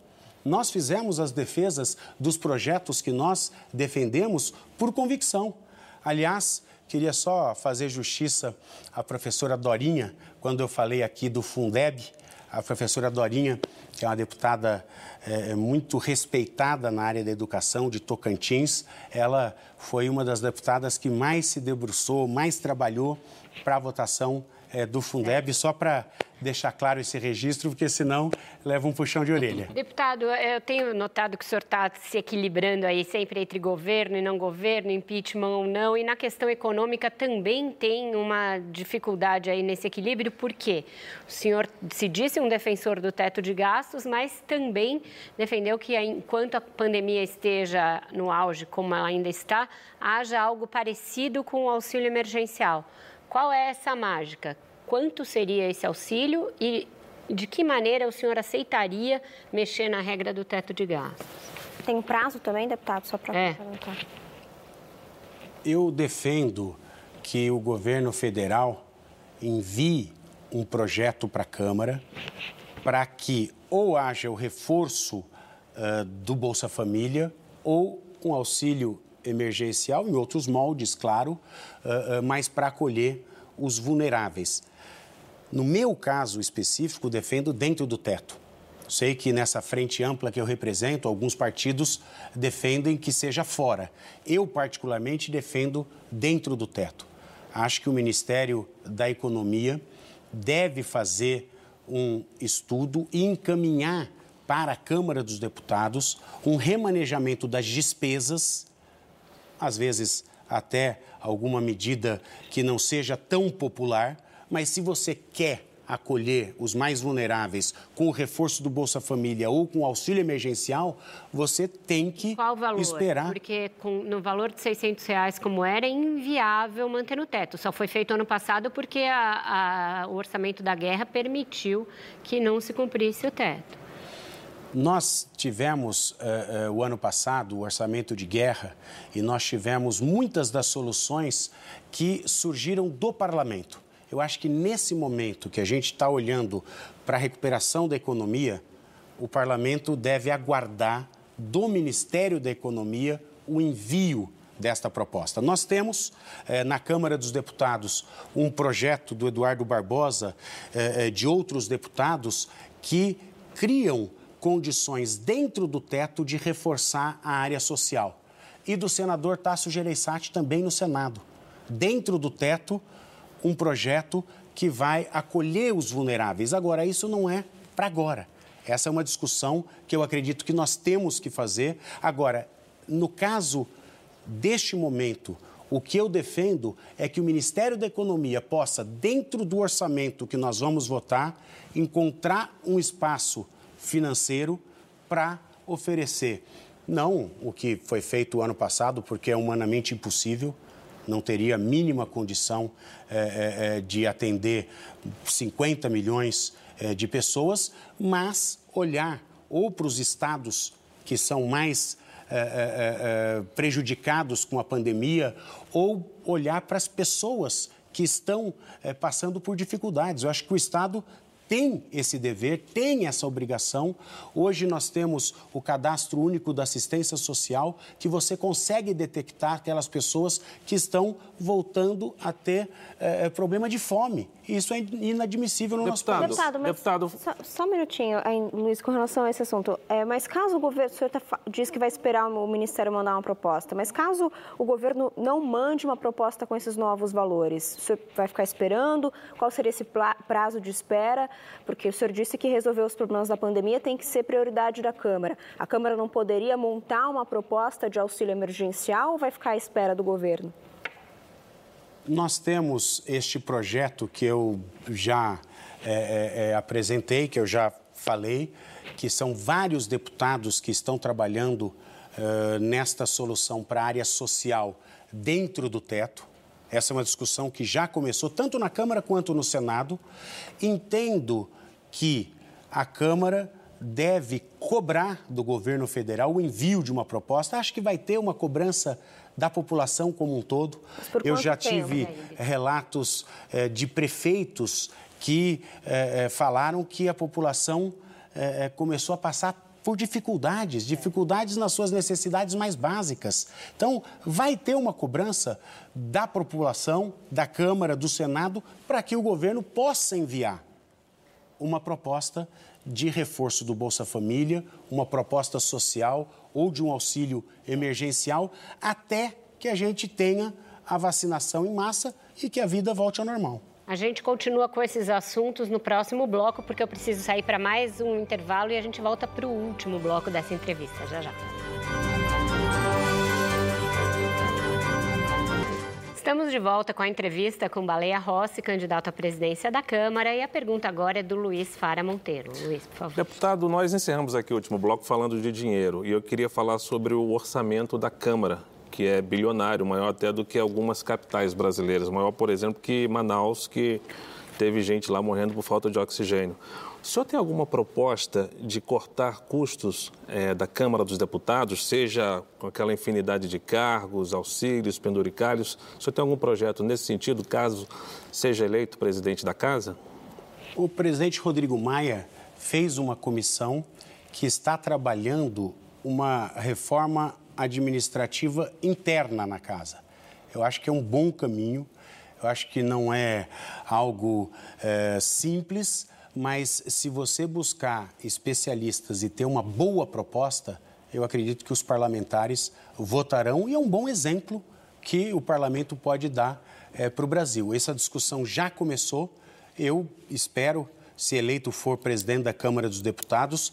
Nós fizemos as defesas dos projetos que nós defendemos por convicção. Aliás, queria só fazer justiça à professora Dorinha, quando eu falei aqui do Fundeb, a professora Dorinha, que é uma deputada é, é, muito respeitada na área da educação de Tocantins, ela foi uma das deputadas que mais se debruçou, mais trabalhou para a votação é, do Fundeb, só para deixar claro esse registro, porque senão leva um puxão de orelha. Deputado, eu tenho notado que o senhor está se equilibrando aí sempre entre governo e não governo, impeachment ou não, e na questão econômica também tem uma dificuldade aí nesse equilíbrio, porque o senhor se disse um defensor do teto de gastos, mas também defendeu que enquanto a pandemia esteja no auge, como ela ainda está, haja algo parecido com o auxílio emergencial. Qual é essa mágica? Quanto seria esse auxílio e de que maneira o senhor aceitaria mexer na regra do teto de gastos? Tem prazo também, deputado, só para é. perguntar. Eu defendo que o governo federal envie um projeto para a Câmara para que ou haja o reforço uh, do Bolsa Família ou um auxílio emergencial, em outros moldes, claro, uh, uh, mas para acolher os vulneráveis. No meu caso específico, defendo dentro do teto. Sei que nessa frente ampla que eu represento, alguns partidos defendem que seja fora. Eu, particularmente, defendo dentro do teto. Acho que o Ministério da Economia deve fazer um estudo e encaminhar para a Câmara dos Deputados um remanejamento das despesas, às vezes até alguma medida que não seja tão popular, mas se você quer acolher os mais vulneráveis com o reforço do Bolsa Família ou com o auxílio emergencial, você tem que Qual valor? esperar. Porque com, no valor de 600 reais como era, é inviável manter no teto. Só foi feito ano passado porque a, a, o orçamento da guerra permitiu que não se cumprisse o teto. Nós tivemos uh, uh, o ano passado o orçamento de guerra e nós tivemos muitas das soluções que surgiram do parlamento. Eu acho que nesse momento que a gente está olhando para a recuperação da economia, o parlamento deve aguardar do Ministério da Economia o envio desta proposta. Nós temos eh, na Câmara dos Deputados um projeto do Eduardo Barbosa, eh, eh de outros deputados, que criam condições dentro do teto de reforçar a área social. E do senador Tasso Gereissati também no Senado. Dentro do teto, um projeto que vai acolher os vulneráveis. Agora, isso não é para agora. Essa é uma discussão que eu acredito que nós temos que fazer. Agora, no caso deste momento, o que eu defendo é que o Ministério da Economia possa, dentro do orçamento que nós vamos votar, encontrar um espaço financeiro para oferecer. Não o que foi feito ano passado, porque é humanamente impossível não teria a mínima condição é, é, de atender 50 milhões é, de pessoas, mas olhar ou para os estados que são mais prejudicados com a pandemia, ou olhar para as pessoas que estão passando por dificuldades. Eu acho que o Estado tem esse dever, tem essa obrigação. Hoje nós temos o cadastro único da assistência social, que você consegue detectar aquelas pessoas que estão voltando a ter é, problema de fome. Isso é inadmissível no deputado, nosso país. Deputado, deputado... Só, só, um minutinho, aí, Luiz, com relação a esse assunto. É, mas caso o governo, o senhor tá, diz que vai esperar o Ministério mandar uma proposta, mas caso o governo não mande uma proposta com esses novos valores, o senhor vai ficar esperando? Qual seria esse prazo de espera? porque o senhor disse que resolver os problemas da pandemia tem que ser prioridade da Câmara. A Câmara não poderia montar uma proposta de auxílio emergencial ou vai ficar à espera do governo? Nós temos este projeto que eu já é, é, é apresentei, que eu já falei, que são vários deputados que estão trabalhando uh, nesta solução para a área social dentro do teto. Essa é uma discussão que já começou tanto na Câmara quanto no Senado. Entendo que a Câmara deve cobrar do governo federal o envio de uma proposta. Acho que vai ter uma cobrança da população como um todo. Eu já tive tempo, relatos eh, de prefeitos que eh, eh, falaram que a população eh, começou a passar por dificuldades, dificuldades nas suas necessidades mais básicas. Então, vai ter uma cobrança da população, da Câmara, do Senado, para que o governo possa enviar uma proposta de reforço do Bolsa Família, uma proposta social ou de um auxílio emergencial, até que a gente tenha a vacinação em massa e que a vida volte ao normal. A gente continua com esses assuntos no próximo bloco, porque eu preciso sair para mais um intervalo e a gente volta para o último bloco dessa entrevista. Já já. Estamos de volta com a entrevista com Baleia Rossi, candidato à presidência da Câmara, e a pergunta agora é do Luiz Fara Monteiro. Luiz, por favor. Deputado, nós encerramos aqui o último bloco falando de dinheiro e eu queria falar sobre o orçamento da Câmara, que é bilionário, maior até do que algumas capitais brasileiras, maior, por exemplo, que Manaus, que teve gente lá morrendo por falta de oxigênio. O senhor tem alguma proposta de cortar custos é, da Câmara dos Deputados, seja com aquela infinidade de cargos, auxílios, penduricalhos? O senhor tem algum projeto nesse sentido, caso seja eleito presidente da Casa? O presidente Rodrigo Maia fez uma comissão que está trabalhando uma reforma administrativa interna na casa. Eu acho que é um bom caminho, eu acho que não é algo é, simples, mas se você buscar especialistas e ter uma boa proposta, eu acredito que os parlamentares votarão e é um bom exemplo que o parlamento pode dar é, para o Brasil. Essa discussão já começou. Eu espero, se eleito for presidente da Câmara dos Deputados,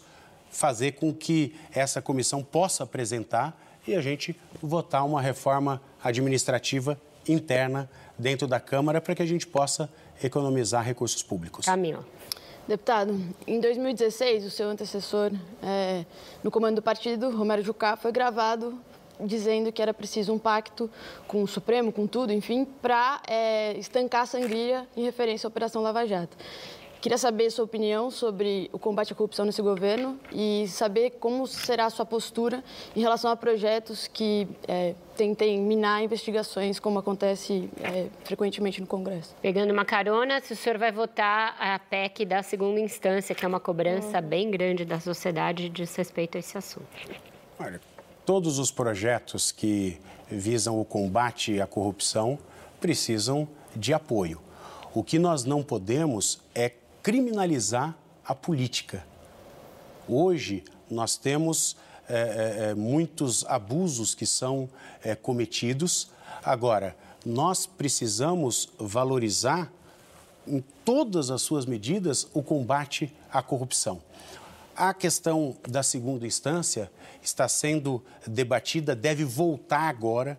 fazer com que essa comissão possa apresentar e a gente votar uma reforma administrativa interna dentro da Câmara para que a gente possa economizar recursos públicos. Camila. Deputado, em 2016, o seu antecessor é, no comando do partido, Romero Jucá, foi gravado dizendo que era preciso um pacto com o Supremo, com tudo, enfim, para é, estancar a sangria em referência à Operação Lava Jato. Queria saber sua opinião sobre o combate à corrupção nesse governo e saber como será a sua postura em relação a projetos que é, tentem minar investigações, como acontece é, frequentemente no Congresso. Pegando uma carona, se o senhor vai votar a PEC da segunda instância, que é uma cobrança bem grande da sociedade diz respeito a esse assunto. Olha, todos os projetos que visam o combate à corrupção precisam de apoio. O que nós não podemos é criminalizar a política. Hoje, nós temos é, é, muitos abusos que são é, cometidos. Agora, nós precisamos valorizar, em todas as suas medidas, o combate à corrupção. A questão da segunda instância está sendo debatida, deve voltar agora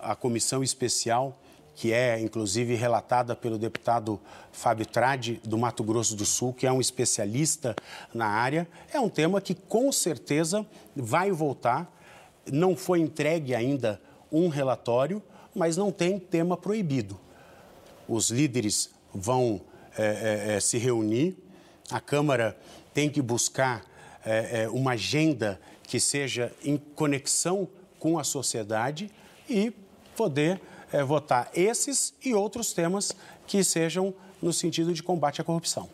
à comissão especial que é inclusive relatada pelo deputado Fábio Tradi, do Mato Grosso do Sul, que é um especialista na área. É um tema que com certeza vai voltar. Não foi entregue ainda um relatório, mas não tem tema proibido. Os líderes vão é, é, é se reunir, a Câmara tem que buscar é, é, uma agenda que seja em conexão com a sociedade e poder é, votar esses e outros temas que sejam no sentido de combate à corrupção.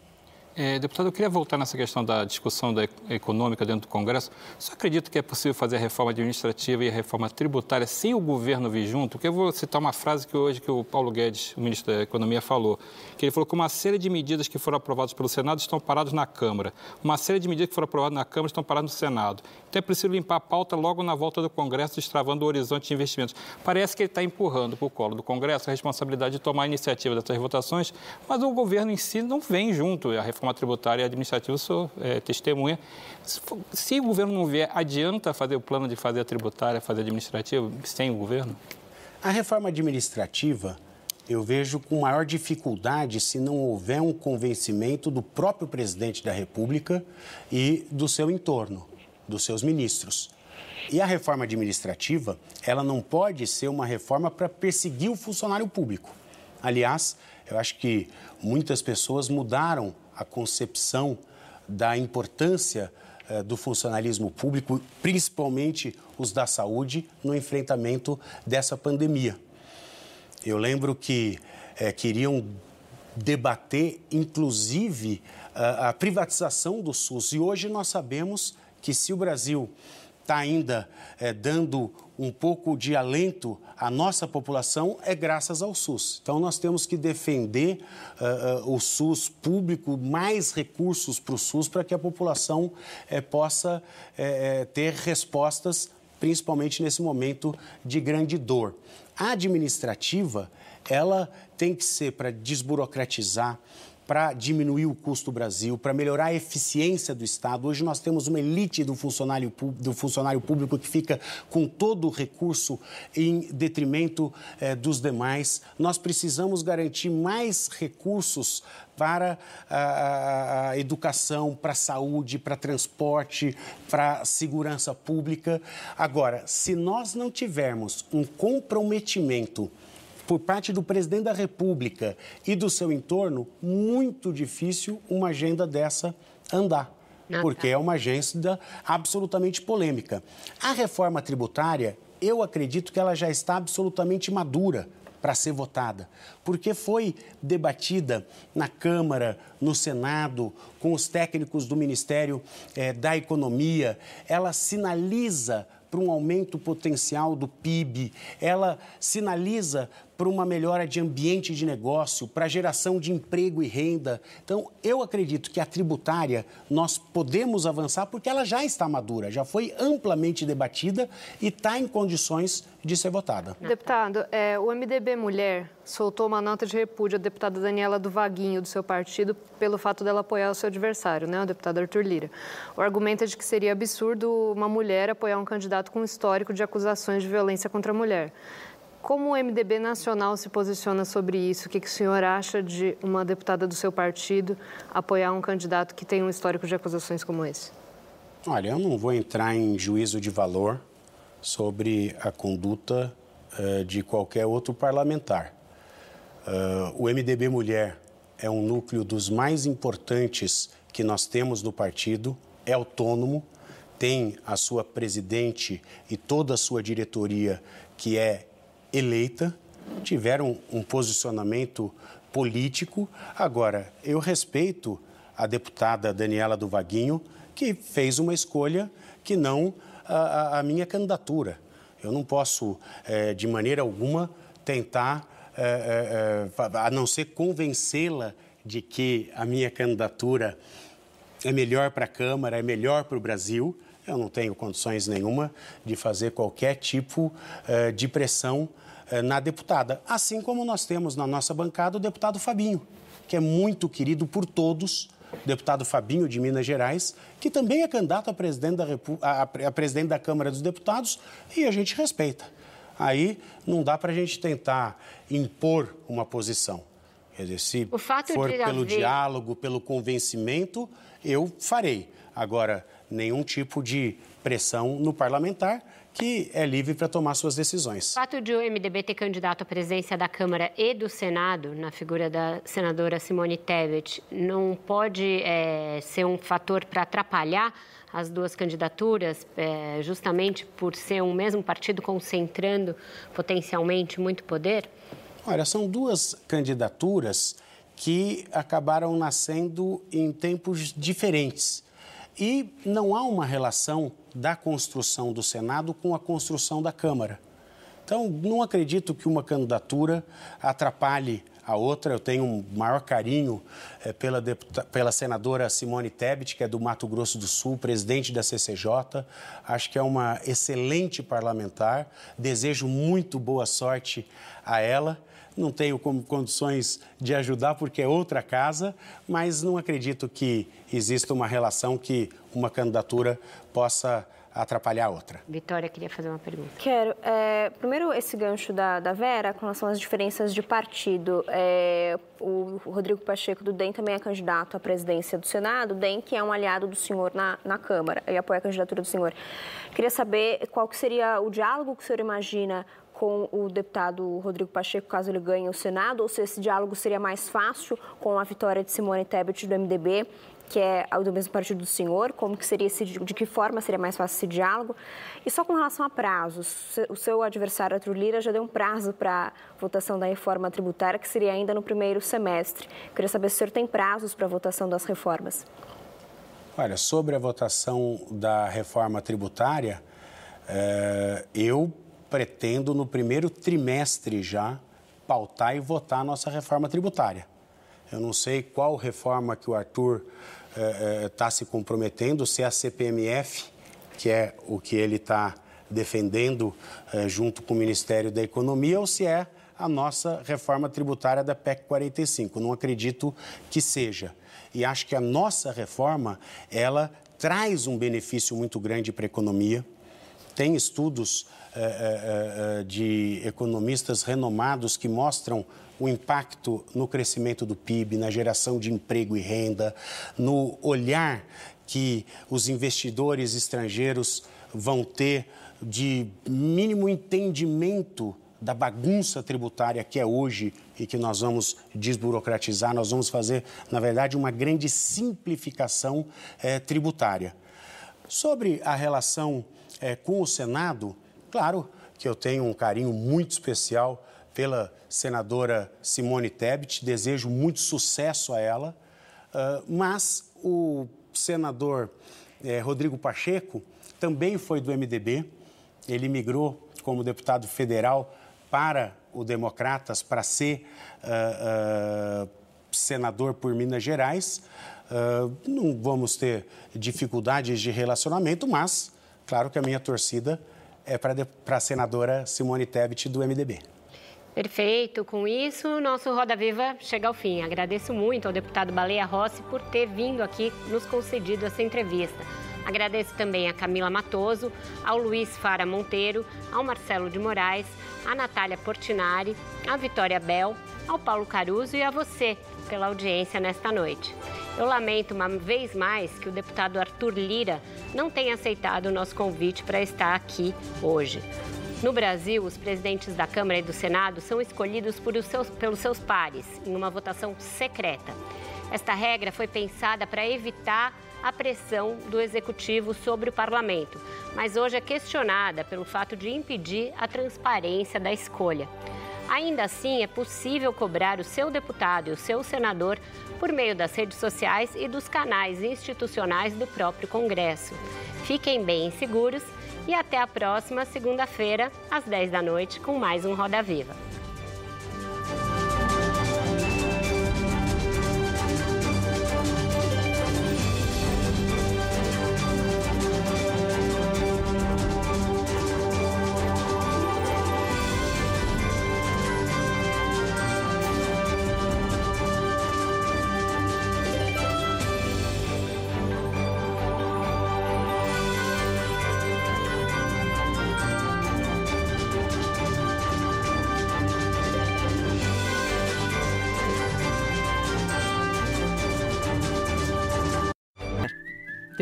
É, deputado, eu queria voltar nessa questão da discussão da econômica dentro do Congresso. Você acredita que é possível fazer a reforma administrativa e a reforma tributária sem o governo vir junto? Porque eu vou citar uma frase que hoje que o Paulo Guedes, o ministro da Economia, falou, que ele falou que uma série de medidas que foram aprovadas pelo Senado estão paradas na Câmara. Uma série de medidas que foram aprovadas na Câmara estão paradas no Senado. Então é preciso limpar a pauta logo na volta do Congresso, destravando o horizonte de investimentos. Parece que ele está empurrando para o colo do Congresso a responsabilidade de tomar a iniciativa dessas votações, mas o governo em si não vem junto. A reforma tributária e administrativa, eu sou é, testemunha. Se, se, o governo não vier, adianta fazer o plano de fazer a tributária, fazer a administrativa, sem o governo? A reforma administrativa eu vejo com maior dificuldade se não houver um convencimento do próprio presidente da República e do seu entorno, dos seus ministros. E a reforma administrativa, ela não pode ser uma reforma para perseguir o funcionário público. Aliás, eu acho que muitas pessoas mudaram a concepção da importância eh, do funcionalismo público, principalmente os da saúde, no enfrentamento dessa pandemia. Eu lembro que eh, queriam debater, inclusive, a, a privatização do SUS. E hoje nós sabemos que se o Brasil está ainda é, dando um pouco de alento à nossa população é graças ao SUS. Então, nós temos que defender uh, uh, o SUS público, mais recursos para o SUS, para que a população uh, possa ter respostas, principalmente nesse momento de grande dor. A administrativa, ela tem que ser para desburocratizar, para diminuir o custo do Brasil, para melhorar a eficiência do Estado. Hoje nós temos uma elite do funcionário, do funcionário público que fica com todo o recurso em detrimento eh, dos demais. Nós precisamos garantir mais recursos para a, educação, para a saúde, para transporte, para segurança pública. Agora, se nós não tivermos um comprometimento por parte do presidente da República e do seu entorno, muito difícil uma agenda dessa andar. Ah, porque tá. é uma agenda absolutamente polêmica. A reforma tributária, eu acredito que ela já está absolutamente madura para ser votada, porque foi debatida na Câmara, no Senado, com os técnicos do Ministério eh, da Economia. Ela sinaliza para um aumento potencial do PIB, ela sinaliza para uma melhora de ambiente de negócio, para geração de emprego e renda. Então, eu acredito que a tributária nós podemos avançar porque ela já está madura, já foi amplamente debatida e está em condições de ser votada. Deputado, é, o MDB Mulher soltou uma nota de repúdio à deputada Daniela do Vaguinho, do seu partido, pelo fato dela apoiar o seu adversário, né, o deputado Arthur Lira. O argumento é de que seria absurdo uma mulher apoiar um candidato com histórico de acusações de violência contra a mulher. Como o MDB nacional se posiciona sobre isso? O que, que o senhor acha de uma deputada do seu partido apoiar um candidato que tem um histórico de acusações como esse? Olha, eu não vou entrar em juízo de valor sobre a conduta uh, de qualquer outro parlamentar. Uh, o MDB Mulher é um núcleo dos mais importantes que nós temos no partido, é autônomo, tem a sua presidente e toda a sua diretoria que é eleita, tiveram um posicionamento político. Agora, eu respeito a deputada Daniela do Vaguinho, que fez uma escolha que não a, a minha candidatura. Eu não posso, é, de maneira alguma, tentar, é, é, a não ser convencê-la de que a minha candidatura é melhor para a Câmara, é melhor para o Brasil. Eu não tenho condições nenhuma de fazer qualquer tipo eh, de pressão eh, na deputada. Assim como nós temos na nossa bancada o deputado Fabinho, que é muito querido por todos, deputado Fabinho de Minas Gerais, que também é candidato a presidente da, Repu... a, a presidente da Câmara dos Deputados e a gente respeita. Aí não dá para a gente tentar impor uma posição. Quer dizer, se for pelo haver... diálogo, pelo convencimento, eu farei. Agora, nenhum tipo de pressão no parlamentar, que é livre para tomar suas decisões. O fato de o MDB ter candidato à presidência da Câmara e do Senado, na figura da senadora Simone Tebet, não pode é, ser um fator para atrapalhar as duas candidaturas, é, justamente por ser um mesmo partido concentrando potencialmente muito poder? Olha, são duas candidaturas que acabaram nascendo em tempos diferentes. E não há uma relação da construção do Senado com a construção da Câmara. Então, não acredito que uma candidatura atrapalhe a outra. Eu tenho um maior carinho é, pela, pela senadora Simone Tebet, que é do Mato Grosso do Sul, presidente da CCJ. Acho que é uma excelente parlamentar. Desejo muito boa sorte a ela não tenho como condições de ajudar porque é outra casa, mas não acredito que exista uma relação que uma candidatura possa atrapalhar a outra. Vitória queria fazer uma pergunta. Quero. É, primeiro, esse gancho da, da, Vera com relação às diferenças de partido. É, o Rodrigo Pacheco do DEM também é candidato à presidência do Senado. O DEM, que é um aliado do senhor na, na Câmara, e apoia a candidatura do senhor. Queria saber qual que seria o diálogo que o senhor imagina com o deputado Rodrigo Pacheco, caso ele ganhe o Senado, ou se esse diálogo seria mais fácil com a vitória de Simone Tebet do MDB, que é do mesmo partido do senhor, como que seria esse, de que forma seria mais fácil esse diálogo? E só com relação a prazos, o seu adversário, Arthur Lira, já deu um prazo para votação da reforma tributária, que seria ainda no primeiro semestre. queria saber se o senhor tem prazos para a votação das reformas. Olha, sobre a votação da reforma tributária, é, eu pretendo, no primeiro trimestre já, pautar e votar a nossa reforma tributária. Eu não sei qual reforma que o Arthur está eh, eh, tá se comprometendo, se é a CPMF, que é o que ele está defendendo eh, junto com o Ministério da Economia, ou se é a nossa reforma tributária da PEC 45. Não acredito que seja. E acho que a nossa reforma, ela traz um benefício muito grande para a economia. Tem estudos de economistas renomados que mostram o impacto no crescimento do PIB, na geração de emprego e renda, no olhar que os investidores estrangeiros vão ter de mínimo entendimento da bagunça tributária que é hoje e que nós vamos desburocratizar, nós vamos fazer, na verdade, uma grande simplificação é, tributária. Sobre a relação é, com o Senado, claro que eu tenho um carinho muito especial pela senadora Simone Tebet, desejo muito sucesso a ela, uh, mas o senador é, Rodrigo Pacheco também foi do MDB, ele migrou como deputado federal para o Democratas para ser uh, uh, senador por Minas Gerais. Uh, não vamos ter dificuldades de relacionamento, mas claro que a minha torcida é para a senadora Simone Tebet do MDB. Perfeito. Com isso, nosso Roda Viva chega ao fim. Agradeço muito ao deputado Baleia Rossi por ter vindo aqui nos concedido essa entrevista. Agradeço também a Camila Matoso, ao Luiz Fara Monteiro, ao Marcelo de Moraes, à Natália Portinari, à Vitória Bel, ao Paulo Caruso e a você pela audiência nesta noite. Eu lamento uma vez mais que o deputado Arthur Lira não tenha aceitado o nosso convite para estar aqui hoje. No Brasil, os presidentes da Câmara e do Senado são escolhidos seus, pelos seus pares em uma votação secreta. Esta regra foi pensada para evitar a pressão do executivo sobre o parlamento, mas hoje é questionada pelo fato de impedir a transparência da escolha. Ainda assim, é possível cobrar o seu deputado e o seu senador por meio das redes sociais e dos canais institucionais do próprio Congresso. Fiquem bem seguros e até a próxima segunda-feira, às 10 da noite, com mais um Roda Viva.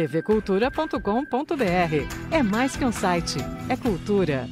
tvcultura.com.br. É mais que um site, é cultura.